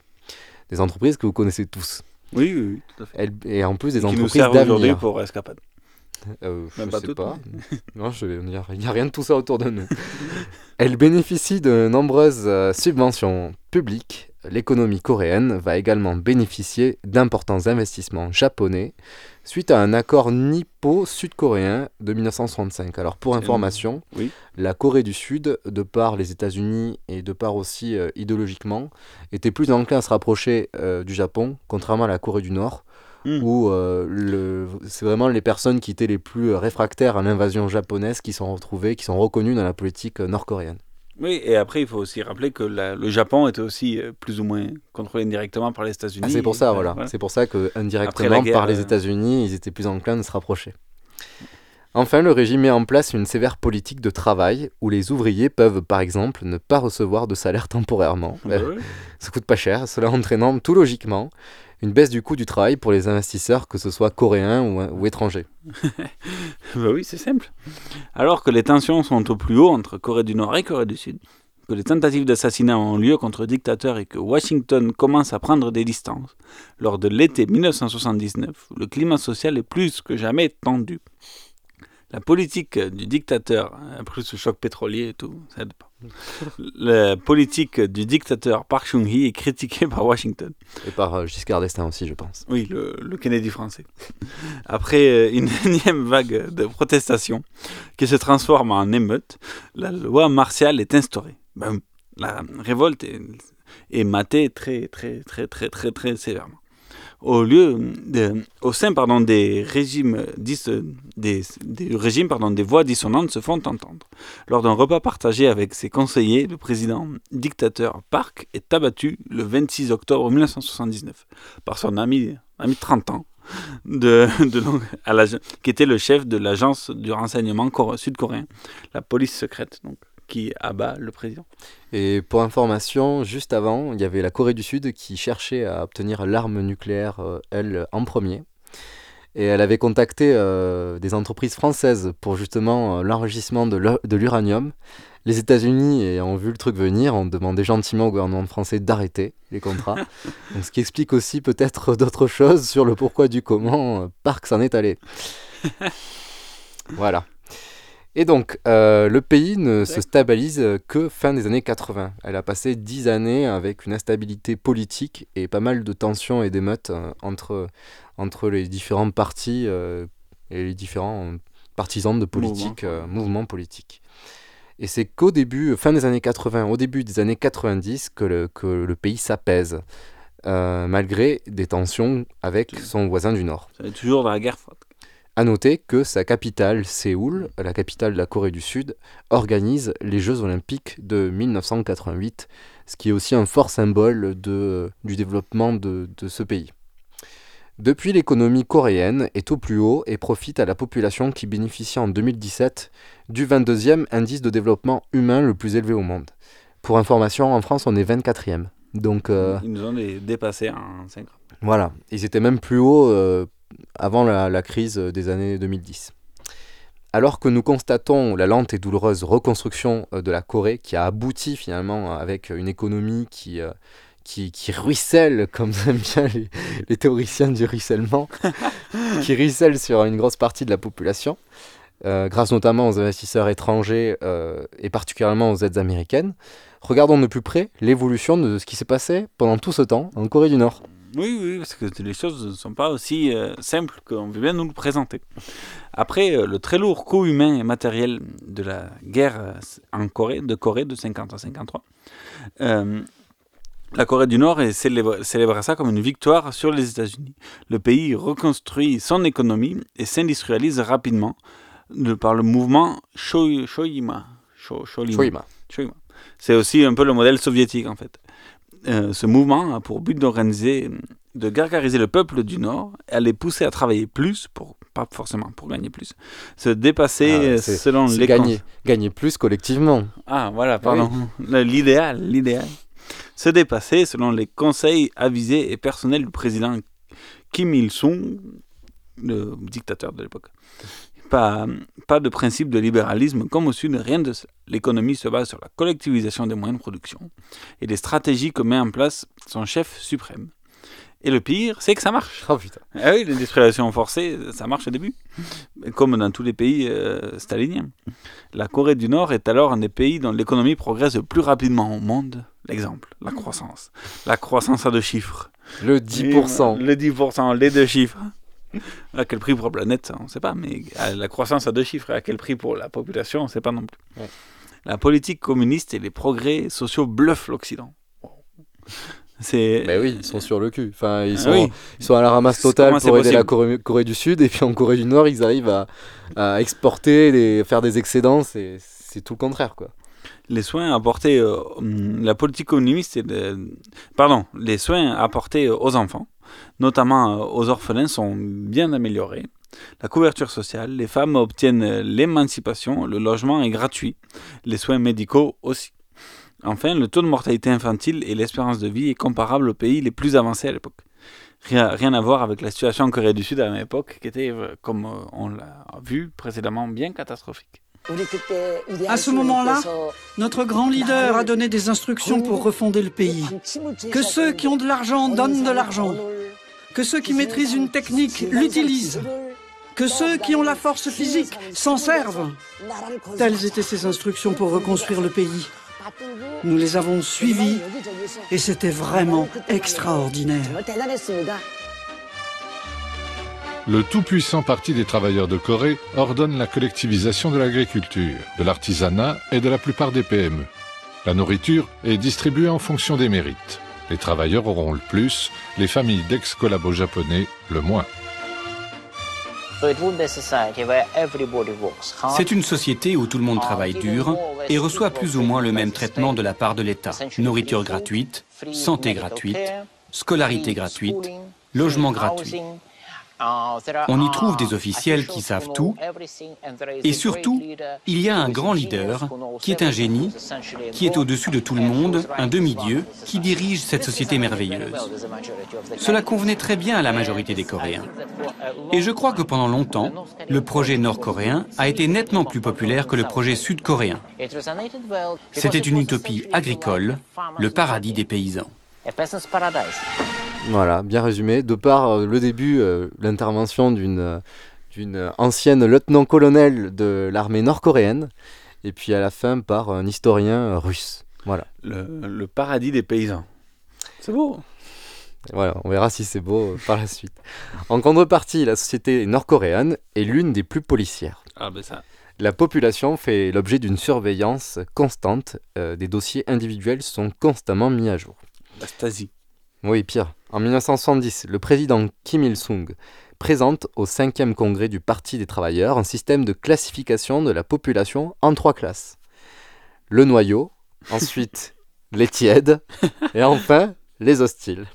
Des entreprises que vous connaissez tous. Oui, oui, oui tout à fait. Et en plus des entreprises aujourd'hui d'avenir. pour escapade. Euh, je pas sais toutes, pas. mais- non, il n'y a, rien de tout ça autour de nous. Elle bénéficie de nombreuses euh, subventions publiques. L'économie coréenne va également bénéficier d'importants investissements japonais suite à un accord nippo-sud-coréen de 1965. Alors pour information, oui. la Corée du Sud, de par les États-Unis et de par aussi euh, idéologiquement, était plus enclin à se rapprocher euh, du Japon, contrairement à la Corée du Nord, Hmm. où euh, le- c'est vraiment les personnes qui étaient les plus euh, réfractaires à l'invasion japonaise qui sont retrouvées, qui sont reconnues dans la politique euh, nord-coréenne. Oui, et après, il faut aussi rappeler que la- le Japon était aussi plus ou moins contrôlé indirectement par les États-Unis. Ah, c'est pour ça, Euh, voilà. C'est pour ça que indirectement, guerre, par les États-Unis, ils étaient plus enclins de se rapprocher. Enfin, le régime met en place une sévère politique de travail où les ouvriers peuvent, par exemple, ne pas recevoir de salaire temporaire. Bah Euh, ouais. Ça coûte pas cher, cela entraînant tout logiquement une baisse du coût du travail pour les investisseurs, que ce soit coréens ou, étrangers. Bah oui, c'est simple. Alors que les tensions sont au plus haut entre Corée du Nord et Corée du Sud, que les tentatives d'assassinat ont lieu contre dictateurs et que Washington commence à prendre des distances, lors de l'été 1979, le climat social est plus que jamais tendu. La politique du dictateur, après ce choc pétrolier et tout, ça aide pas. La politique du dictateur Park Chung-hee est critiquée par Washington. Et par euh, Giscard d'Estaing aussi, je pense. Oui, le, le Kennedy français. Après euh, une énième vague de protestations qui se transforme en émeute, la loi martiale est instaurée. Ben, la révolte est, est matée très, très, très, très, très, très sévèrement. Au, lieu de- au sein pardon, des régimes, dis- des, des régimes pardon, des voix dissonantes se font entendre. Lors d'un repas partagé avec ses conseillers, le président dictateur Park est abattu le 26 octobre 1979 par son ami, ami de 30 ans, de, de qui était le chef de l'agence du renseignement cor- sud-coréen, la police secrète, donc, qui abat le président. Et pour information, juste avant, il y avait la Corée du Sud qui cherchait à obtenir l'arme nucléaire, euh, elle, en premier. Et elle avait contacté euh, des entreprises françaises pour justement euh, l'enrichissement de l'u- de l'uranium. Les États-Unis ayant vu le truc venir, ont demandé gentiment au gouvernement français d'arrêter les contrats. Donc, ce qui explique aussi peut-être d'autres choses sur le pourquoi du comment euh, Park s'en est allé. Voilà. Et donc, euh, le pays ne se stabilise que fin des années 80. Elle a passé dix années avec une instabilité politique et pas mal de tensions et d'émeutes euh, entre, entre les différents partis euh, et les différents partisans de politique, Mouvements. euh, mouvements politiques. Et c'est qu'au début, fin des années 80, au début des années 90, que le, que le pays s'apaise, malgré des tensions avec son voisin du Nord. C'est toujours dans la guerre froide. À noter que sa capitale, Séoul, la capitale de la Corée du Sud, organise les Jeux olympiques de 1988, ce qui est aussi un fort symbole de, du développement de, de ce pays. Depuis, l'économie coréenne est au plus haut et profite à la population qui bénéficie en 2017 du 22e indice de développement humain le plus élevé au monde. Pour information, en France, on est 24e. Donc, euh, Ils nous ont dé- dépassés en 5 ans. voilà, ils étaient même plus hauts euh, avant la, la crise des années 2010. Alors que nous constatons la lente et douloureuse reconstruction euh, de la Corée, qui a abouti finalement avec une économie qui, euh, qui, qui ruisselle, comme aiment bien les, les théoriciens du ruissellement, qui ruisselle sur une grosse partie de la population, euh, grâce notamment aux investisseurs étrangers euh, et particulièrement aux aides américaines, regardons de plus près l'évolution de ce qui s'est passé pendant tout ce temps en Corée du Nord. Oui, oui, parce que les choses ne sont pas aussi euh, simples qu'on veut bien nous le présenter. Après euh, le très lourd coût humain et matériel de la guerre euh, en Corée, de Corée de 50 à 53, euh, la Corée du Nord célèbre ça comme une victoire sur les États-Unis. Le pays reconstruit son économie et s'industrialise rapidement de, par le mouvement Sho- Shoima. Sho- Sholima. Shoima. Shoima. C'est aussi un peu le modèle soviétique en fait. Euh, ce mouvement a pour but d'organiser, de gargariser le peuple du Nord, et à les pousser à travailler plus, pour, pas forcément pour gagner plus, se dépasser Ah, selon les gagner, gagner plus collectivement. Ah voilà, pardon. L'idéal, l'idéal. Se dépasser selon les conseils avisés et personnels du président Kim Il-sung, le dictateur de l'époque. Pas, pas de principe de libéralisme comme au Sud, rien de cela. L'économie se base sur la collectivisation des moyens de production et les stratégies que met en place son chef suprême. Et le pire, c'est que ça marche. Oh putain. Ah oui, l'industrialisation forcée, ça marche au début, comme dans tous les pays euh, staliniens. La Corée du Nord est alors un des pays dont l'économie progresse le plus rapidement au monde. L'exemple, la croissance. La croissance à deux chiffres. Le 10%. Et, le 10%, les deux chiffres. À quel prix pour la planète, ça, on ne sait pas, mais la croissance à deux chiffres, à quel prix pour la population, on ne sait pas non plus. Ouais. La politique communiste et les progrès sociaux bluffent l'Occident. C'est... Mais oui, ils sont sur le cul. Enfin, ils Ah sont, oui. ils sont à la ramasse totale comment pour aider la Corée, Corée du Sud, et puis en Corée du Nord, ils arrivent à, à exporter, les, faire des excédents. C'est c'est tout le contraire, quoi. les soins apportés, euh, hum, la politique communiste, et de- pardon, les soins apportés aux enfants, notamment euh, aux orphelins, sont bien améliorés. La couverture sociale, les femmes obtiennent l'émancipation, le logement est gratuit, les soins médicaux aussi. Enfin, le taux de mortalité infantile et l'espérance de vie est comparable aux pays les plus avancés à l'époque. Rien, à voir avec la situation en Corée du Sud à la même époque, qui était, euh, comme on l'a vu précédemment, bien catastrophique. À ce moment-là, notre grand leader a donné des instructions pour refonder le pays. Que ceux qui ont de l'argent donnent de l'argent. Que ceux qui maîtrisent une technique l'utilisent. Que ceux qui ont la force physique s'en servent. Telles étaient ses instructions pour reconstruire le pays. Nous les avons suivies et c'était vraiment extraordinaire. Le tout-puissant Parti des travailleurs de Corée ordonne la collectivisation de l'agriculture, de l'artisanat et de la plupart des PME. La nourriture est distribuée en fonction des mérites. Les travailleurs auront le plus, les familles d'ex-collabos japonais le moins. C'est une société où tout le monde travaille dur et reçoit plus ou moins le même traitement de la part de l'État. Nourriture gratuite, santé gratuite, scolarité gratuite, logement gratuit. On y trouve des officiels qui savent tout et surtout, il y a un grand leader qui est un génie, qui est au-dessus de tout le monde, un demi-dieu, qui dirige cette société merveilleuse. Cela convenait très bien à la majorité des Coréens. Et je crois que pendant longtemps, le projet nord-coréen a été nettement plus populaire que le projet sud-coréen. C'était une utopie agricole, le paradis des paysans. Voilà, bien résumé. De par euh, le début, euh, l'intervention d'une euh, d'une ancienne lieutenant-colonel de l'armée nord-coréenne, et puis à la fin par un historien euh, russe. Voilà. Le, le paradis des paysans. C'est beau. Voilà, on verra si c'est beau euh, par la suite. En contrepartie, la société nord-coréenne est l'une des plus policières. Ah ben ça. La population fait l'objet d'une surveillance constante. euh, des dossiers individuels sont constamment mis à jour. La Stasi. Oui, pire. En 1970, le président Kim Il-sung présente au 5e congrès du Parti des travailleurs un système de classification de la population en trois classes. Le noyau, ensuite les tièdes, et enfin les hostiles.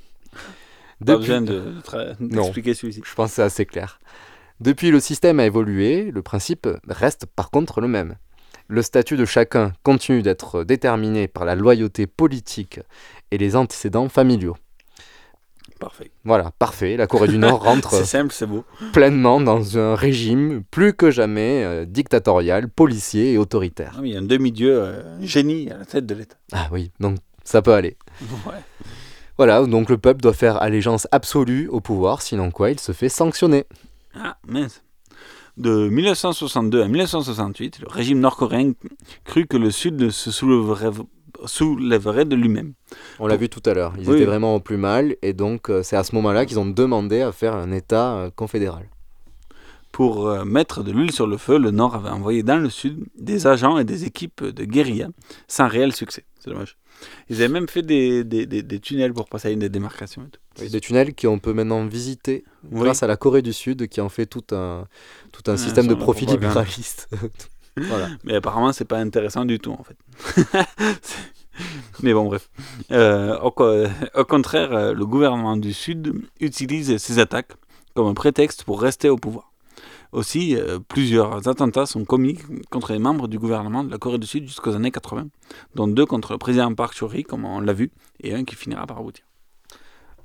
Pas besoin de d'expliquer celui-ci. Je pense que c'est assez clair. Depuis, le système a évolué, le principe reste par contre le même. Le statut de chacun continue d'être déterminé par la loyauté politique et les antécédents familiaux. Parfait. Voilà, parfait. La Corée du Nord rentre C'est simple, c'est beau. pleinement dans un régime plus que jamais euh, dictatorial, policier et autoritaire. Ah oui, il y a un demi-dieu, euh, un génie à la tête de l'État. Ah oui, donc ça peut aller. Ouais. Voilà, donc le peuple doit faire allégeance absolue au pouvoir, sinon quoi, il se fait sanctionner. Ah, mince. De 1962 à 1968, le régime nord-coréen crut que le Sud se soulèverait, soulèverait de lui-même. On l'a vu tout à l'heure, ils Oui. étaient vraiment au plus mal, et donc euh, c'est à ce moment-là qu'ils ont demandé à faire un État euh, confédéral. Pour euh, mettre de l'huile sur le feu, le Nord avait envoyé dans le Sud des agents et des équipes de guérilla sans réel succès. C'est dommage. Ils avaient même fait des, des, des- des tunnels pour passer à une des démarcations. Et tout. Oui, des tunnels qu'on peut maintenant visiter Oui. grâce à la Corée du Sud qui en fait tout un, tout un Ah, système de profit libéraliste. voilà. Mais apparemment, c'est pas intéressant du tout, en fait. Mais bon, bref. Euh, au, co- au contraire, euh, le gouvernement du Sud utilise ces attaques comme un prétexte pour rester au pouvoir. Aussi, euh, plusieurs attentats sont commis contre les membres du gouvernement de la Corée du Sud jusqu'aux années 80, dont deux contre le président Park Chung-hee, comme on l'a vu, et un qui finira par aboutir.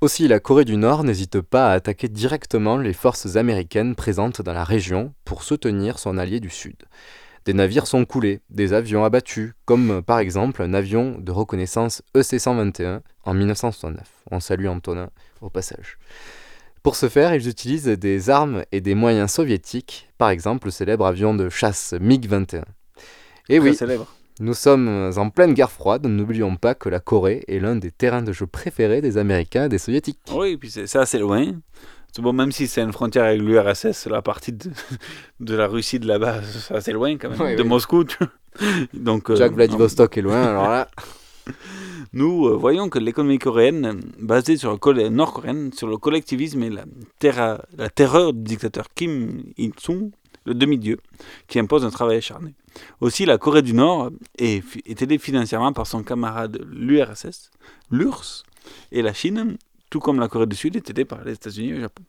Aussi, la Corée du Nord n'hésite pas à attaquer directement les forces américaines présentes dans la région pour soutenir son allié du Sud. Des navires sont coulés, des avions abattus, comme par exemple un avion de reconnaissance E EC-121 en 1969. On salue Antonin au passage. Pour ce faire, ils utilisent des armes et des moyens soviétiques, par exemple le célèbre avion de chasse MiG-21. Et Très oui, célèbre. nous sommes en pleine guerre froide, n'oublions pas que la Corée est l'un des terrains de jeu préférés des Américains et des Soviétiques. Oui, et puis c'est c'est assez loin. C'est bon, même si c'est une frontière avec l'URSS, la partie de, de la Russie de là-bas, c'est assez loin quand même, Oui, de oui. Moscou. tu. Donc, euh, Jacques Vladivostok est loin, alors là. Nous euh, voyons que l'économie coréenne, basée sur le nord-coréenne, sur le collectivisme et la, terra- la terreur du dictateur Kim Il-sung, le demi-dieu, qui impose un travail acharné. Aussi, la Corée du Nord est, est aidée financièrement par son camarade l'URSS, l'URSS, et la Chine, tout comme la Corée du Sud, est aidée par les États-Unis et le Japon.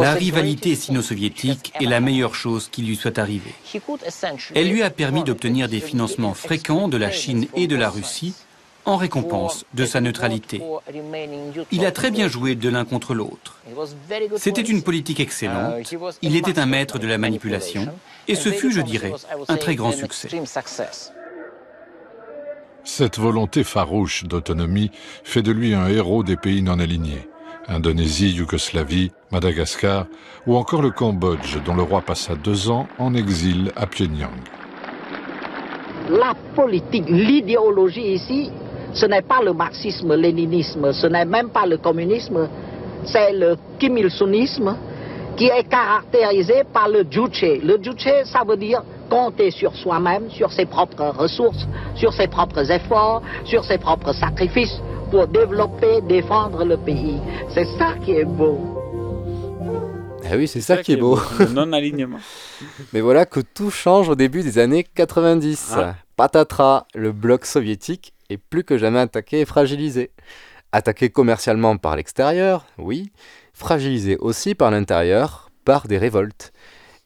La rivalité sino-soviétique est la meilleure chose qui lui soit arrivée. Elle lui a permis d'obtenir des financements fréquents de la Chine et de la Russie en récompense de sa neutralité. Il a très bien joué de l'un contre l'autre. C'était une politique excellente, il était un maître de la manipulation, et ce fut, je dirais, un très grand succès. Cette volonté farouche d'autonomie fait de lui un héros des pays non alignés. Indonésie, Yougoslavie, Madagascar ou encore le Cambodge, dont le roi passa deux ans en exil à Pyongyang. La politique, l'idéologie ici, ce n'est pas le marxisme-léninisme, ce n'est même pas le communisme, c'est le Kim Il-sunisme qui est caractérisé par le juche. Le juche, ça veut dire compter sur soi-même, sur ses propres ressources, sur ses propres efforts, sur ses propres sacrifices pour développer, défendre le pays. C'est ça qui est beau. Ah oui, c'est ça, qui est beau. Le non-alignement. Mais voilà que tout change au début des années 90. Ah. Patatras, le bloc soviétique est plus que jamais attaqué et fragilisé. Attaqué commercialement par l'extérieur, oui, fragilisé aussi par l'intérieur, par des révoltes.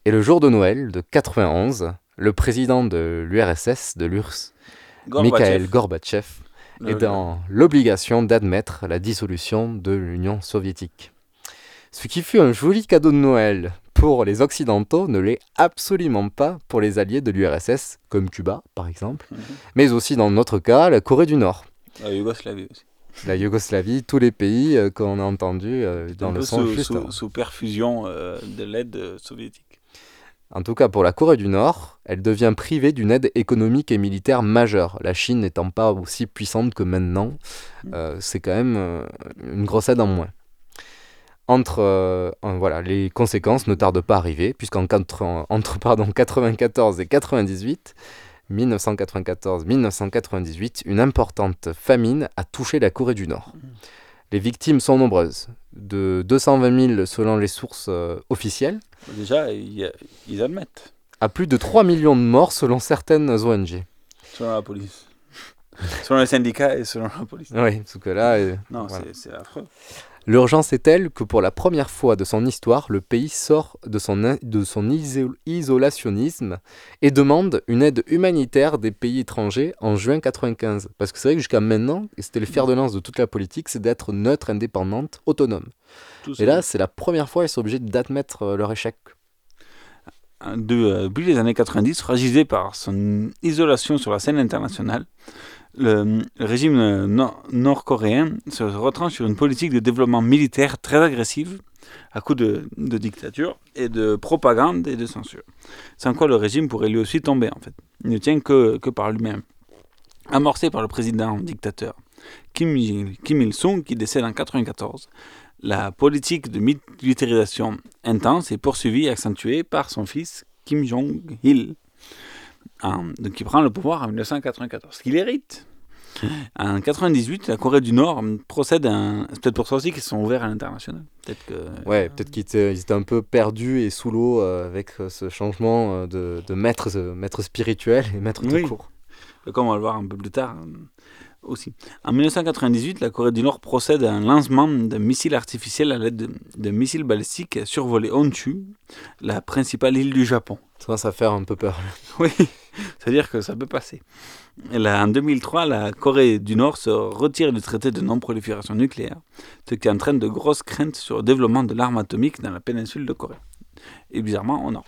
Et le jour de Noël de 91, le président de l'URSS, de l'URSS. Mikhail Gorbatchev, Le- est dans l'obligation d'admettre la dissolution de l'Union soviétique. Ce qui fut un joli cadeau de Noël pour les Occidentaux ne l'est absolument pas pour les alliés de l'URSS, comme Cuba par exemple, Mhm. mais aussi dans notre cas la Corée du Nord, La Yougoslavie aussi. la Yougoslavie, tous les pays euh, qu'on a entendus euh, dans le son sous, juste sous- perfusion euh, de l'aide soviétique. En tout cas, pour la Corée du Nord, elle devient privée d'une aide économique et militaire majeure. La Chine n'étant pas aussi puissante que maintenant, euh, c'est quand même euh, une grosse aide en moins. Entre, euh, voilà, les conséquences ne tardent pas à arriver, puisqu'en entre pardon, 94 et 98, 1994-1998, une importante famine a touché la Corée du Nord. Les victimes sont nombreuses, de 220 000 selon les sources euh, officielles. Déjà, ils, ils admettent. À plus de 3 millions de morts selon certaines ONG. Selon la police. selon les syndicats et selon la police. Oui, parce que là... euh, Non, voilà. c'est affreux. L'urgence est telle que pour la première fois de son histoire, le pays sort de son, in- de son iso- isolationnisme et demande une aide humanitaire des pays étrangers en juin 95. Parce que c'est vrai que jusqu'à maintenant, c'était le fer de lance de toute la politique, c'est d'être neutre, indépendante, autonome. Tout et là, c'est la première fois qu'ils sont obligés d'admettre euh, leur échec. de, euh, depuis les années 90, fragilisé par son isolation sur la scène internationale, le, le régime euh, nor- nord-coréen se retranche sur une politique de développement militaire très agressive, à coup de, dictature et de propagande et de censure. Sans quoi le régime pourrait lui aussi tomber, en fait. Il ne tient que, que par lui-même. Amorcé par le président dictateur Kim, Kim Il-sung, qui décède en 1994, la politique de militarisation intense est poursuivie et accentuée par son fils Kim Jong-il, hein, donc qui prend le pouvoir en 1994, qu'il hérite. En 98, la Corée du Nord procède à un... C'est peut-être pour ça aussi qu'ils sont ouverts à l'international. Peut-être que... Ouais, peut-être qu'ils étaient, un peu perdus et sous l'eau euh, avec euh, ce changement euh, de, de maître, maître spirituel et maître tout Oui. court. Comme on va le voir un peu plus tard aussi. En 1998, la Corée du Nord procède à un lancement d'un missile artificiel à l'aide de, de missiles balistiques à survoler Honshu, la principale île du Japon. Ça commence à faire un peu peur. Oui, c'est-à-dire que ça peut passer. Là, en 2003, la Corée du Nord se retire du traité de non-prolifération nucléaire, ce qui entraîne de grosses craintes sur le développement de l'arme atomique dans la péninsule de Corée, et bizarrement au nord.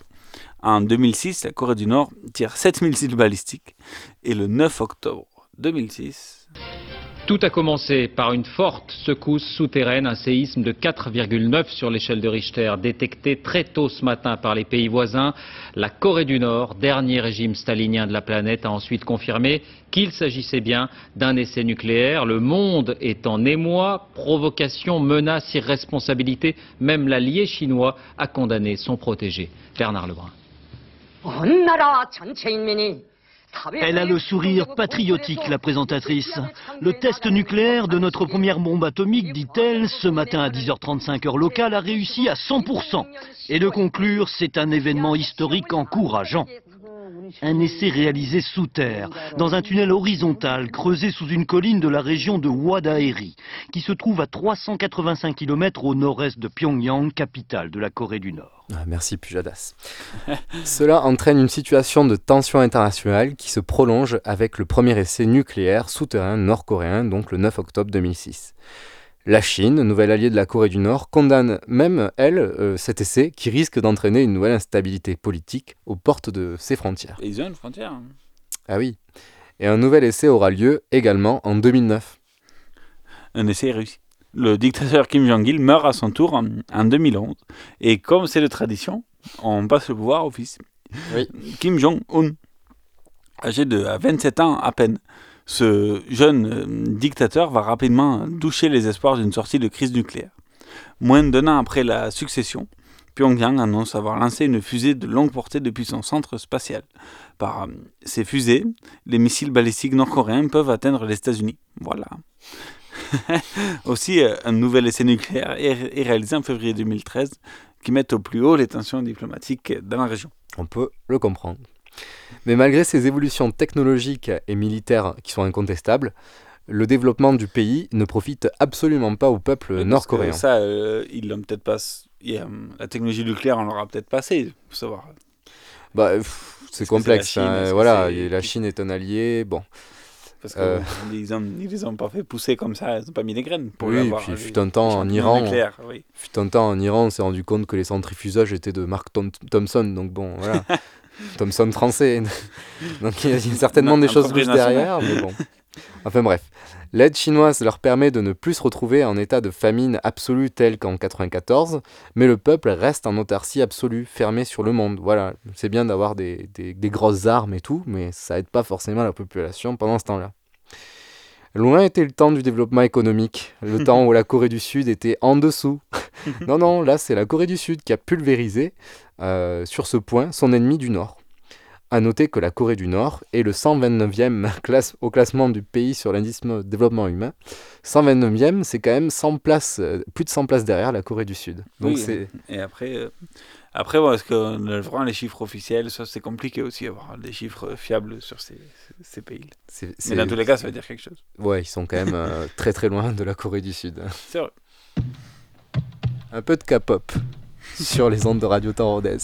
En 2006, la Corée du Nord tire 7 missiles balistiques, et le 9 octobre 2006, Tout a commencé par une forte secousse souterraine, un séisme de 4,9 sur l'échelle de Richter, détecté très tôt ce matin par les pays voisins. La Corée du Nord, dernier régime stalinien de la planète, a ensuite confirmé qu'il s'agissait bien d'un essai nucléaire. Le monde est en émoi, provocation, menace, irresponsabilité. Même l'allié chinois a condamné son protégé. Bernard Lebrun. Elle a le sourire patriotique, la présentatrice. Le test nucléaire de notre première bombe atomique, dit-elle, ce matin à 10h35 heure locale, a réussi à 100%. Et de conclure, c'est un événement historique encourageant. Un essai réalisé sous terre, dans un tunnel horizontal creusé sous une colline de la région de Wadaeri, qui se trouve à 385 km au nord-est de Pyongyang, capitale de la Corée du Nord. Ah, merci Pujadas. Cela entraîne une situation de tension internationale qui se prolonge avec le premier essai nucléaire souterrain nord-coréen, donc le 9 octobre 2006. La Chine, nouvelle alliée de la Corée du Nord, condamne même, elle, euh, cet essai qui risque d'entraîner une nouvelle instabilité politique aux portes de ses frontières. et ils ont une frontière. hein. Ah oui. Et un nouvel essai aura lieu également en 2009. Un essai réussi. Le dictateur Kim Jong-il meurt à son tour en, en 2011. Et comme c'est de tradition, on passe le pouvoir au fils. Kim Jong-un, âgé de à 27 ans à peine. Ce jeune euh, dictateur va rapidement doucher les espoirs d'une sortie de crise nucléaire. Moins d'un an après la succession, Pyongyang annonce avoir lancé une fusée de longue portée depuis son centre spatial. Par euh, ces fusées, les missiles balistiques nord-coréens peuvent atteindre les États-Unis. Voilà. Aussi, euh, un nouvel essai nucléaire est réalisé en février 2013 qui met au plus haut les tensions diplomatiques dans la région. On peut le comprendre. Mais malgré ces évolutions technologiques et militaires qui sont incontestables, le développement du pays ne profite absolument pas au peuple nord-coréen. Ça, euh, ils l'ont peut-être pas. euh, la technologie nucléaire, on l'aura peut-être passé, faut savoir. Bah, c'est complexe. c'est la Chine hein, voilà, la Chine est un allié. Bon. Parce Euh, qu'ils ont, ils les ont pas fait pousser comme ça, ils n'ont pas mis des graines pour oui, puis les- fut un temps en Iran. oui. Fut un temps en Iran, on s'est rendu compte que les centrifugages étaient de Mark Thom- Thompson, donc bon, voilà. Thomson français. donc il y a certainement des choses derrière, nationale. mais bon. Enfin bref. L'aide chinoise leur permet de ne plus se retrouver en état de famine absolue tel qu'en 94, mais le peuple reste en autarcie absolue, fermé sur le monde. Voilà, c'est bien d'avoir des, des- des grosses armes et tout, mais ça aide pas forcément la population pendant ce temps-là. Loin était le temps du développement économique, le temps où la Corée du Sud était en dessous. non, non, là c'est la Corée du Sud qui a pulvérisé euh, sur ce point son ennemi du Nord. À noter que la Corée du Nord est le 129e classe, au classement du pays sur l'indice de développement humain. 129e, c'est quand même 100 places, euh, plus de 100 places derrière la Corée du Sud. Donc Oui, Et après, euh, après bon, est-ce qu'on a vraiment les chiffres officiels Ça, c'est compliqué aussi, avoir des chiffres fiables sur ces, ces pays. c'est- Mais c'est- dans tous les cas, ça veut dire quelque chose. Ouais, ils sont quand même euh, très très loin de la Corée du Sud. C'est vrai. Un peu de K-pop sur les ondes de Radio Torodes.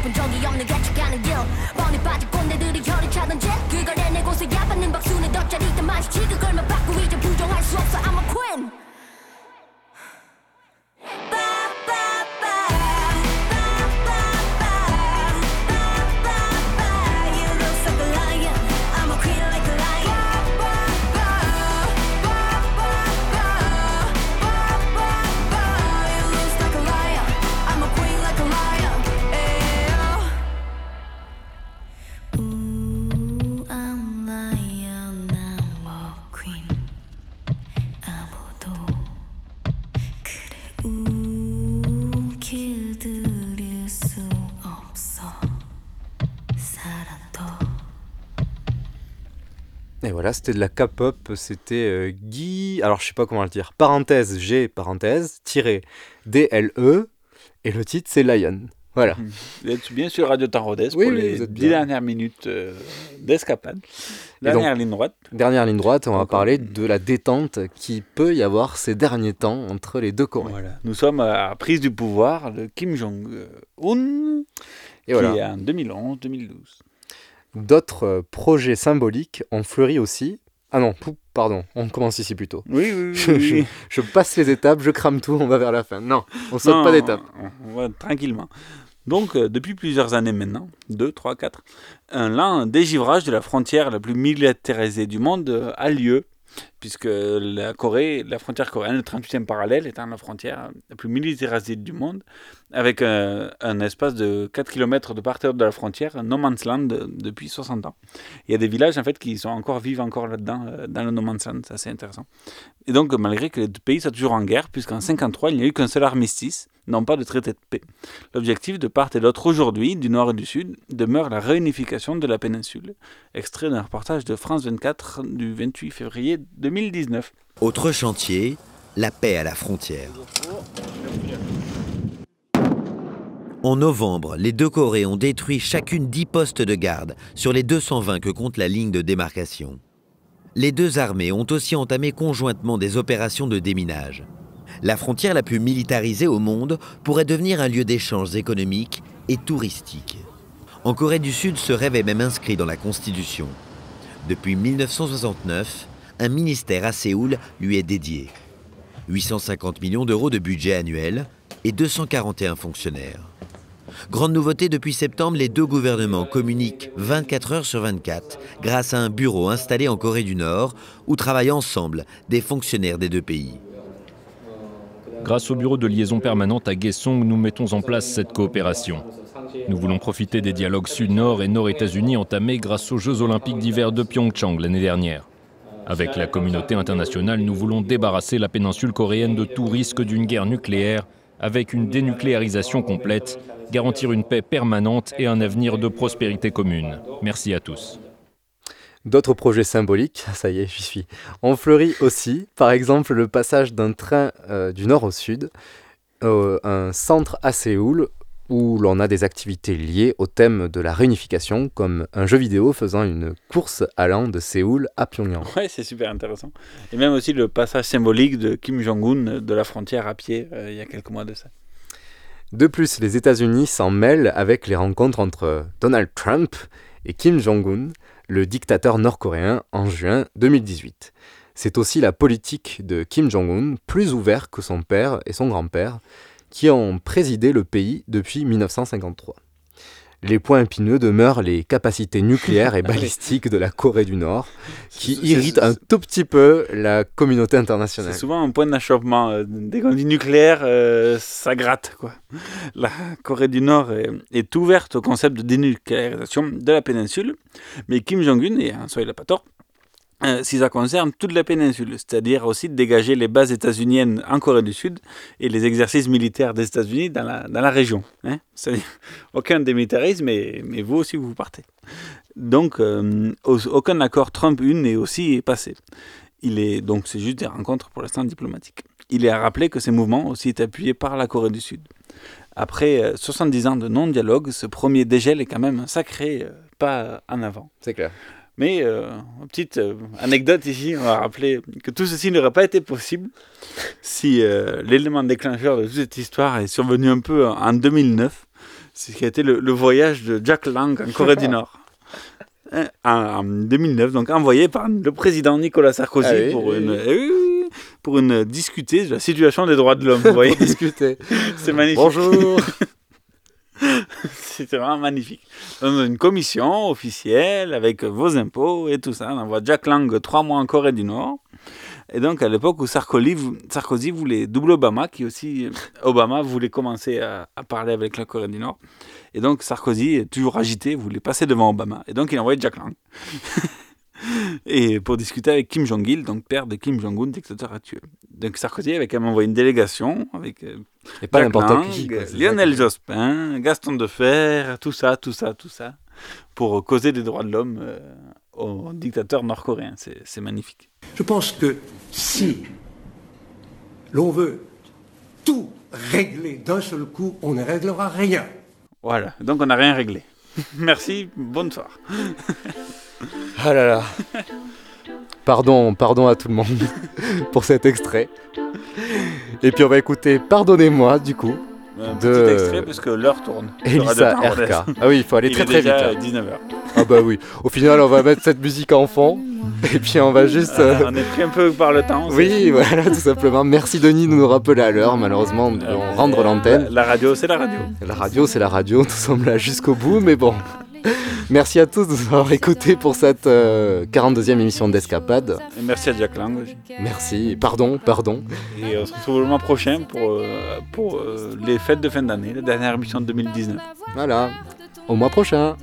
바쁜 적이 없는 개척하는 길 Voilà, c'était de la K-pop, c'était euh, Guy, alors je sais pas comment le dire, parenthèse G, parenthèse, tiré D-L-E, et le titre c'est Lion. Voilà. Vous êtes bien sur Radio Tarodes Oui, pour oui, les dix dernières minutes euh, d'escapade. Donc, Dernière ligne droite. Dernière ligne droite, on va parler de la détente qui peut y avoir ces derniers temps entre les deux Corées. Nous sommes à prise du pouvoir de Kim Jong-un, qui voilà. est en 2011-2012. D'autres euh, projets symboliques ont fleuri aussi. Ah non, pardon, on commence ici plutôt. Oui, oui, oui, Je, oui. je- je passe les étapes, je crame tout, on va vers la fin. Non, on saute Non, pas d'étape. On, on va tranquillement. Donc, euh, depuis plusieurs années maintenant, 2, 3, 4, un lent dégivrage de la frontière la plus militarisée du monde euh, a lieu. Puisque la Corée, la frontière coréenne, le 38e parallèle, étant la frontière la plus militarisée du monde, avec un, un espace de 4 km de part et d'autre de la frontière, no man's land de- depuis 60 ans. Il y a des villages en fait qui sont encore vivent encore là-dedans, euh, dans le no man's land, c'est assez intéressant. Et donc, malgré que les deux pays soient toujours en guerre, puisqu'en 53, il n'y a eu qu'un seul armistice, non pas de traité de paix. L'objectif de part et d'autre aujourd'hui, du nord et du sud, demeure la réunification de la péninsule. Extrait d'un reportage de France 24 du 28 février 2019. Autre chantier, la paix à la frontière. En novembre, les deux Corées ont détruit chacune 10 postes de garde sur les 220 que compte la ligne de démarcation. Les deux armées ont aussi entamé conjointement des opérations de déminage. La frontière la plus militarisée au monde pourrait devenir un lieu d'échanges économiques et touristiques. En Corée du Sud, ce rêve est même inscrit dans la Constitution. Depuis 1969, un ministère à Séoul lui est dédié. 850 millions d'euros de budget annuel et 241 fonctionnaires. Grande nouveauté depuis septembre, les deux gouvernements communiquent 24 heures sur 24 grâce à un bureau installé en Corée du Nord où travaillent ensemble des fonctionnaires des deux pays. Grâce au bureau de liaison permanente à Kaesong, nous mettons en place cette coopération. Nous voulons profiter des dialogues Sud-Nord et Nord-États-Unis entamés grâce aux Jeux olympiques d'hiver de Pyeongchang l'année dernière. Avec la communauté internationale, nous voulons débarrasser la péninsule coréenne de tout risque d'une guerre nucléaire avec une dénucléarisation complète, garantir une paix permanente et un avenir de prospérité commune. Merci à tous. D'autres projets symboliques, ça y est, j'y suis, ont fleuri aussi. Par exemple, le passage d'un train euh, du nord au sud, euh, un centre à Séoul où l'on a des activités liées au thème de la réunification, comme un jeu vidéo faisant une course allant de Séoul à Pyongyang. Ouais, c'est super intéressant. Et même aussi le passage symbolique de Kim Jong-un de la frontière à pied euh, il y a quelques mois de ça. De plus, les États-Unis s'en mêlent avec les rencontres entre Donald Trump et Kim Jong-un, le dictateur nord-coréen, en juin 2018. C'est aussi la politique de Kim Jong-un, plus ouvert que son père et son grand-père, qui ont présidé le pays depuis 1953. Les points épineux demeurent les capacités nucléaires et balistiques de la Corée du Nord, qui irritent un tout petit peu la communauté internationale. C'est souvent un point d'achoppement. euh, Dès qu'on dit nucléaire, euh, ça gratte. Quoi. La Corée du Nord est, est ouverte au concept de dénucléarisation de la péninsule, mais Kim Jong-un, et en soi il n'a pas tort, euh, si ça concerne toute la péninsule, c'est-à-dire aussi de dégager les bases états-uniennes en Corée du Sud et les exercices militaires des États-Unis dans la, région. Hein c'est-à-dire aucun démilitarisme, mais, vous aussi vous partez. Donc euh, au- aucun accord Trump-1 n'est aussi passé. Donc c'est juste des rencontres pour l'instant diplomatiques. Il est à rappeler que ces mouvements aussi est appuyé par la Corée du Sud. Après euh, 70 ans de non-dialogue, ce premier dégel est quand même un sacré euh, pas en avant. C'est clair. Mais euh, une petite euh, anecdote ici, on va rappeler que tout ceci n'aurait pas été possible si euh, l'élément déclencheur de toute cette histoire est survenu un peu en 2009, ce qui a été le, le voyage de Jack Lang en Corée du Nord. Hein, En, en 2009, donc envoyé par le président Nicolas Sarkozy Ah oui, pour, oui, une, pour une discuter de la situation des droits de l'homme. vous voyez. Pour discuter. C'est magnifique. Bonjour. C'était vraiment magnifique. Dans une commission officielle avec vos impôts et tout ça. On envoie Jack Lang trois mois en Corée du Nord. Et donc, à l'époque où Sarkozy, voulait double Obama, qui aussi, Obama voulait commencer à, parler avec la Corée du Nord. Et donc, Sarkozy, toujours agité, voulait passer devant Obama. Et donc, il a envoyé Jack Lang. et pour discuter avec Kim Jong-il, donc père de Kim Jong-un, dictateur actuel. Donc, Sarkozy avait quand même envoyé une délégation avec euh, Et pas n'importe Lang, qui, quoi, c'est ça Lionel Jospin, Gaston Defer, tout ça, tout ça, tout ça, pour causer des droits de l'homme euh, au dictateur nord-coréen. C'est c'est magnifique. Je pense que si l'on veut tout régler d'un seul coup, on ne réglera rien. Voilà, donc on n'a rien réglé. Merci, bonne soirée. Ah là là. Pardon, pardon à tout le monde pour cet extrait. Et puis on va écouter Pardonnez-moi du coup. Un de petit extrait puisque l'heure tourne. Elisa. RK. Ah oui, il faut aller Il très est très déjà vite. là. 19h. Ah bah oui. Au final, on va mettre cette musique en fond. Et puis on va juste. euh, on est pris un peu par le temps. Oui, voilà, tout simplement. Merci Denis de nous rappeler à l'heure. Malheureusement, nous devons rendre l'antenne. La radio, c'est la radio. La radio, c'est la radio. Nous sommes là jusqu'au bout, mais bon. Merci à tous de nous avoir écoutés pour cette 42e émission d'Escapade. Et merci à Jack Lang aussi. Merci, pardon, pardon. Et on se retrouve le mois prochain pour, pour les fêtes de fin d'année, la dernière émission de 2019. Voilà, au mois prochain.